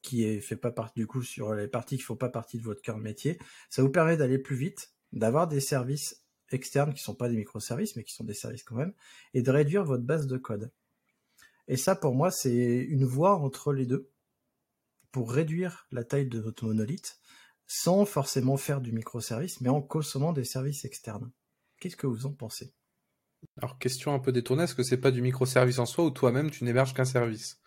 qui fait pas partie du coup sur les parties qui font pas partie de votre cœur métier. Ça vous permet d'aller plus vite, d'avoir des services externes qui sont pas des microservices mais qui sont des services quand même, et de réduire votre base de code. Et ça pour moi c'est une voie entre les deux pour réduire la taille de votre monolithe sans forcément faire du microservice mais en consommant des services externes. Qu'est-ce que vous en pensez? Alors question un peu détournée, est-ce que c'est pas du microservice en soi ou toi-même tu n'héberges qu'un service?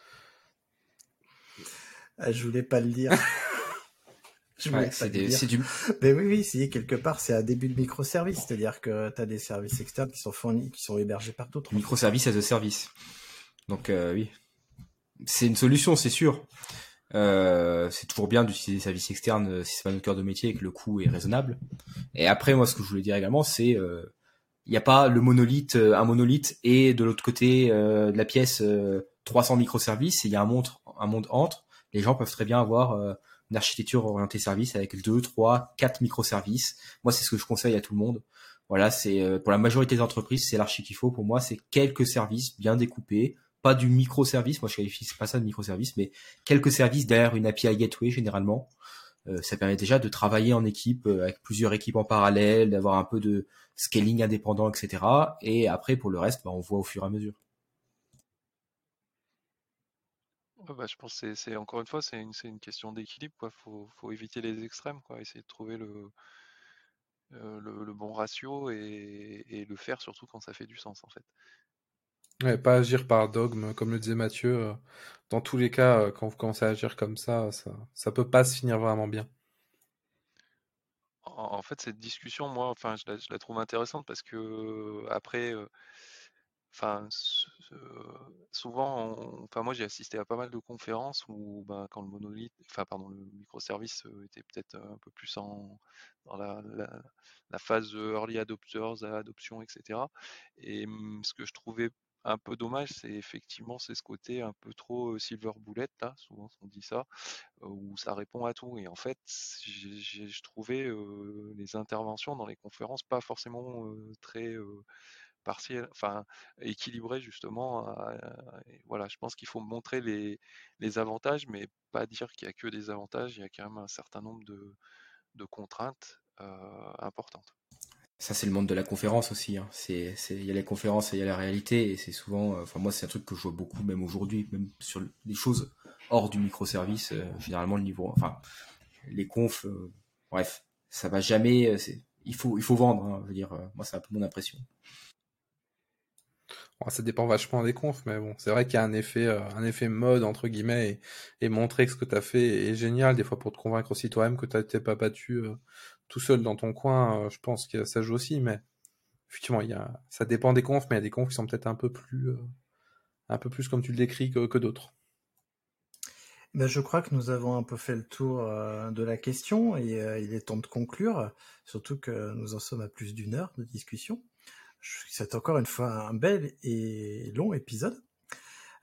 Ah, je voulais pas le dire. je c'est du... Mais oui, oui, c'est quelque part, c'est un début de microservice, c'est-à-dire que tu as des services externes qui sont fournis, qui sont hébergés par d'autres. Microservice as a service. Donc euh, oui, c'est une solution, c'est sûr. Euh, c'est toujours bien d'utiliser des services externes euh, si c'est pas notre cœur de métier et que le coût est raisonnable. Et après, moi, ce que je voulais dire également, c'est il n'y a pas le monolithe, un monolithe et de l'autre côté de la pièce 300 microservices. Il y a un monde, un monde entre les gens peuvent très bien avoir euh, une architecture orientée service avec deux, trois, quatre microservices. Moi, c'est ce que je conseille à tout le monde. Voilà, c'est euh, pour la majorité des entreprises, c'est l'archi qu'il faut. Pour moi, c'est quelques services bien découpés, pas du microservice. Moi, je qualifie pas ça de microservice, mais quelques services derrière une API gateway généralement. Euh, ça permet déjà de travailler en équipe avec plusieurs équipes en parallèle, d'avoir un peu de scaling indépendant, etc. Et après, pour le reste, bah, on voit au fur et à mesure. Bah, je pense que c'est encore une fois, c'est une, une question d'équilibre, quoi. Faut, faut éviter les extrêmes, quoi. Essayer de trouver le, euh, le, bon ratio et, le faire surtout quand ça fait du sens, en fait. Ouais, pas agir par dogme, comme le disait Mathieu. Euh, dans tous les cas, euh, quand vous commencez à agir comme ça, ça, ça peut pas se finir vraiment bien. En, fait, cette discussion, moi, enfin, je la, trouve intéressante parce que après, Enfin, souvent, enfin moi j'ai assisté à pas mal de conférences où, ben, quand le monolithe, enfin pardon, le microservice était peut-être un peu plus en dans la, phase early adopters, adoption, etc. Et mmh, ce que je trouvais un peu dommage, c'est effectivement c'est ce côté un peu trop silver bullet là, souvent on dit ça, où ça répond à tout. Et en fait, j'ai je trouvais les interventions dans les conférences pas forcément très partiel, enfin équilibré justement. voilà, je pense qu'il faut montrer les, les, avantages, mais pas dire qu'il y a que des avantages. Il y a quand même un certain nombre de, de contraintes importantes. Ça, c'est le monde de la conférence aussi. Hein. C'est, il y a les conférences et il y a la réalité. Et c'est souvent, enfin, moi, c'est un truc que je vois beaucoup, même aujourd'hui, même sur des choses hors du microservice. généralement, le niveau, enfin, les confs, bref, ça va jamais. il faut, il faut vendre. Hein, je veux dire, moi, c'est un peu mon impression ça dépend vachement des confs, mais bon, c'est vrai qu'il y a un effet, euh, mode entre guillemets et, montrer que ce que tu as fait est génial des fois pour te convaincre aussi toi-même que tu t'es pas battu euh, tout seul dans ton coin. Euh, je pense que ça joue aussi, mais effectivement, ça dépend des confs, mais il y a des confs qui sont peut-être un peu plus, un peu plus comme tu le décris que, d'autres. Ben, je crois que nous avons un peu fait le tour de la question et il est temps de conclure, surtout que nous en sommes à plus d'une heure de discussion. C'est encore une fois un bel et long épisode.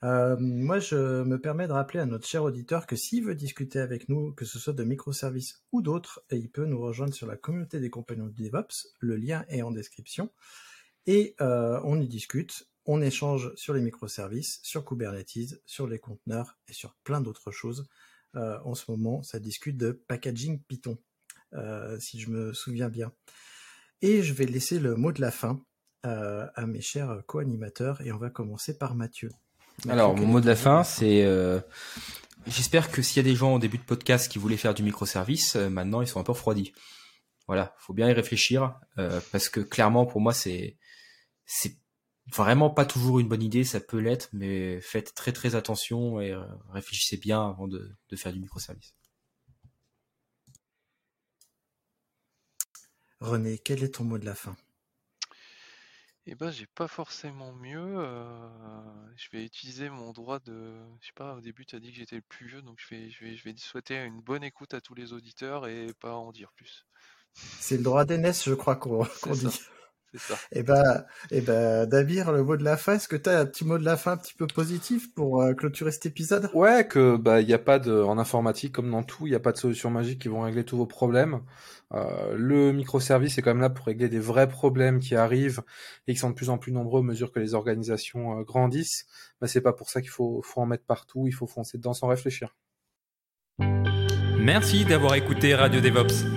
Euh, moi, je me permets de rappeler à notre cher auditeur que s'il veut discuter avec nous, que ce soit de microservices ou d'autres, il peut nous rejoindre sur la communauté des compagnons de DevOps. Le lien est en description. Et euh, on y discute, on échange sur les microservices, sur Kubernetes, sur les conteneurs et sur plein d'autres choses. Euh, en ce moment, ça discute de packaging Python, si je me souviens bien. Et je vais laisser le mot de la fin euh, à mes chers co-animateurs et on va commencer par Mathieu. Alors, mon mot de la fin, c'est euh, j'espère que s'il y a des gens au début de podcast qui voulaient faire du microservice, euh, maintenant ils sont un peu refroidis. voilà, faut bien y réfléchir parce que clairement pour moi c'est c'est vraiment pas toujours une bonne idée, ça peut l'être, mais faites très très attention et réfléchissez bien avant de, de faire du microservice. René, quel est ton mot de la fin? Eh ben, j'ai pas forcément mieux. euh, je vais utiliser mon droit de. Je sais pas, au début, tu as dit que j'étais le plus vieux, donc je vais, je vais, je vais souhaiter une bonne écoute à tous les auditeurs et pas en dire plus. C'est le droit d'aînesse, je crois qu'on qu'on C'est ça. dit. Ça. Eh ben, eh ben, Dabir, le mot de la fin, est-ce que tu as un petit mot de la fin un petit peu positif pour euh, clôturer cet épisode? Ouais, que bah il y a pas de en informatique comme dans tout, il n'y a pas de solution magique qui vont régler tous vos problèmes. Euh, le microservice est quand même là pour régler des vrais problèmes qui arrivent et qui sont de plus en plus nombreux à mesure que les organisations euh, grandissent. Bah c'est pas pour ça qu'il faut faut en mettre partout, il faut foncer dedans sans réfléchir. Merci d'avoir écouté Radio DevOps.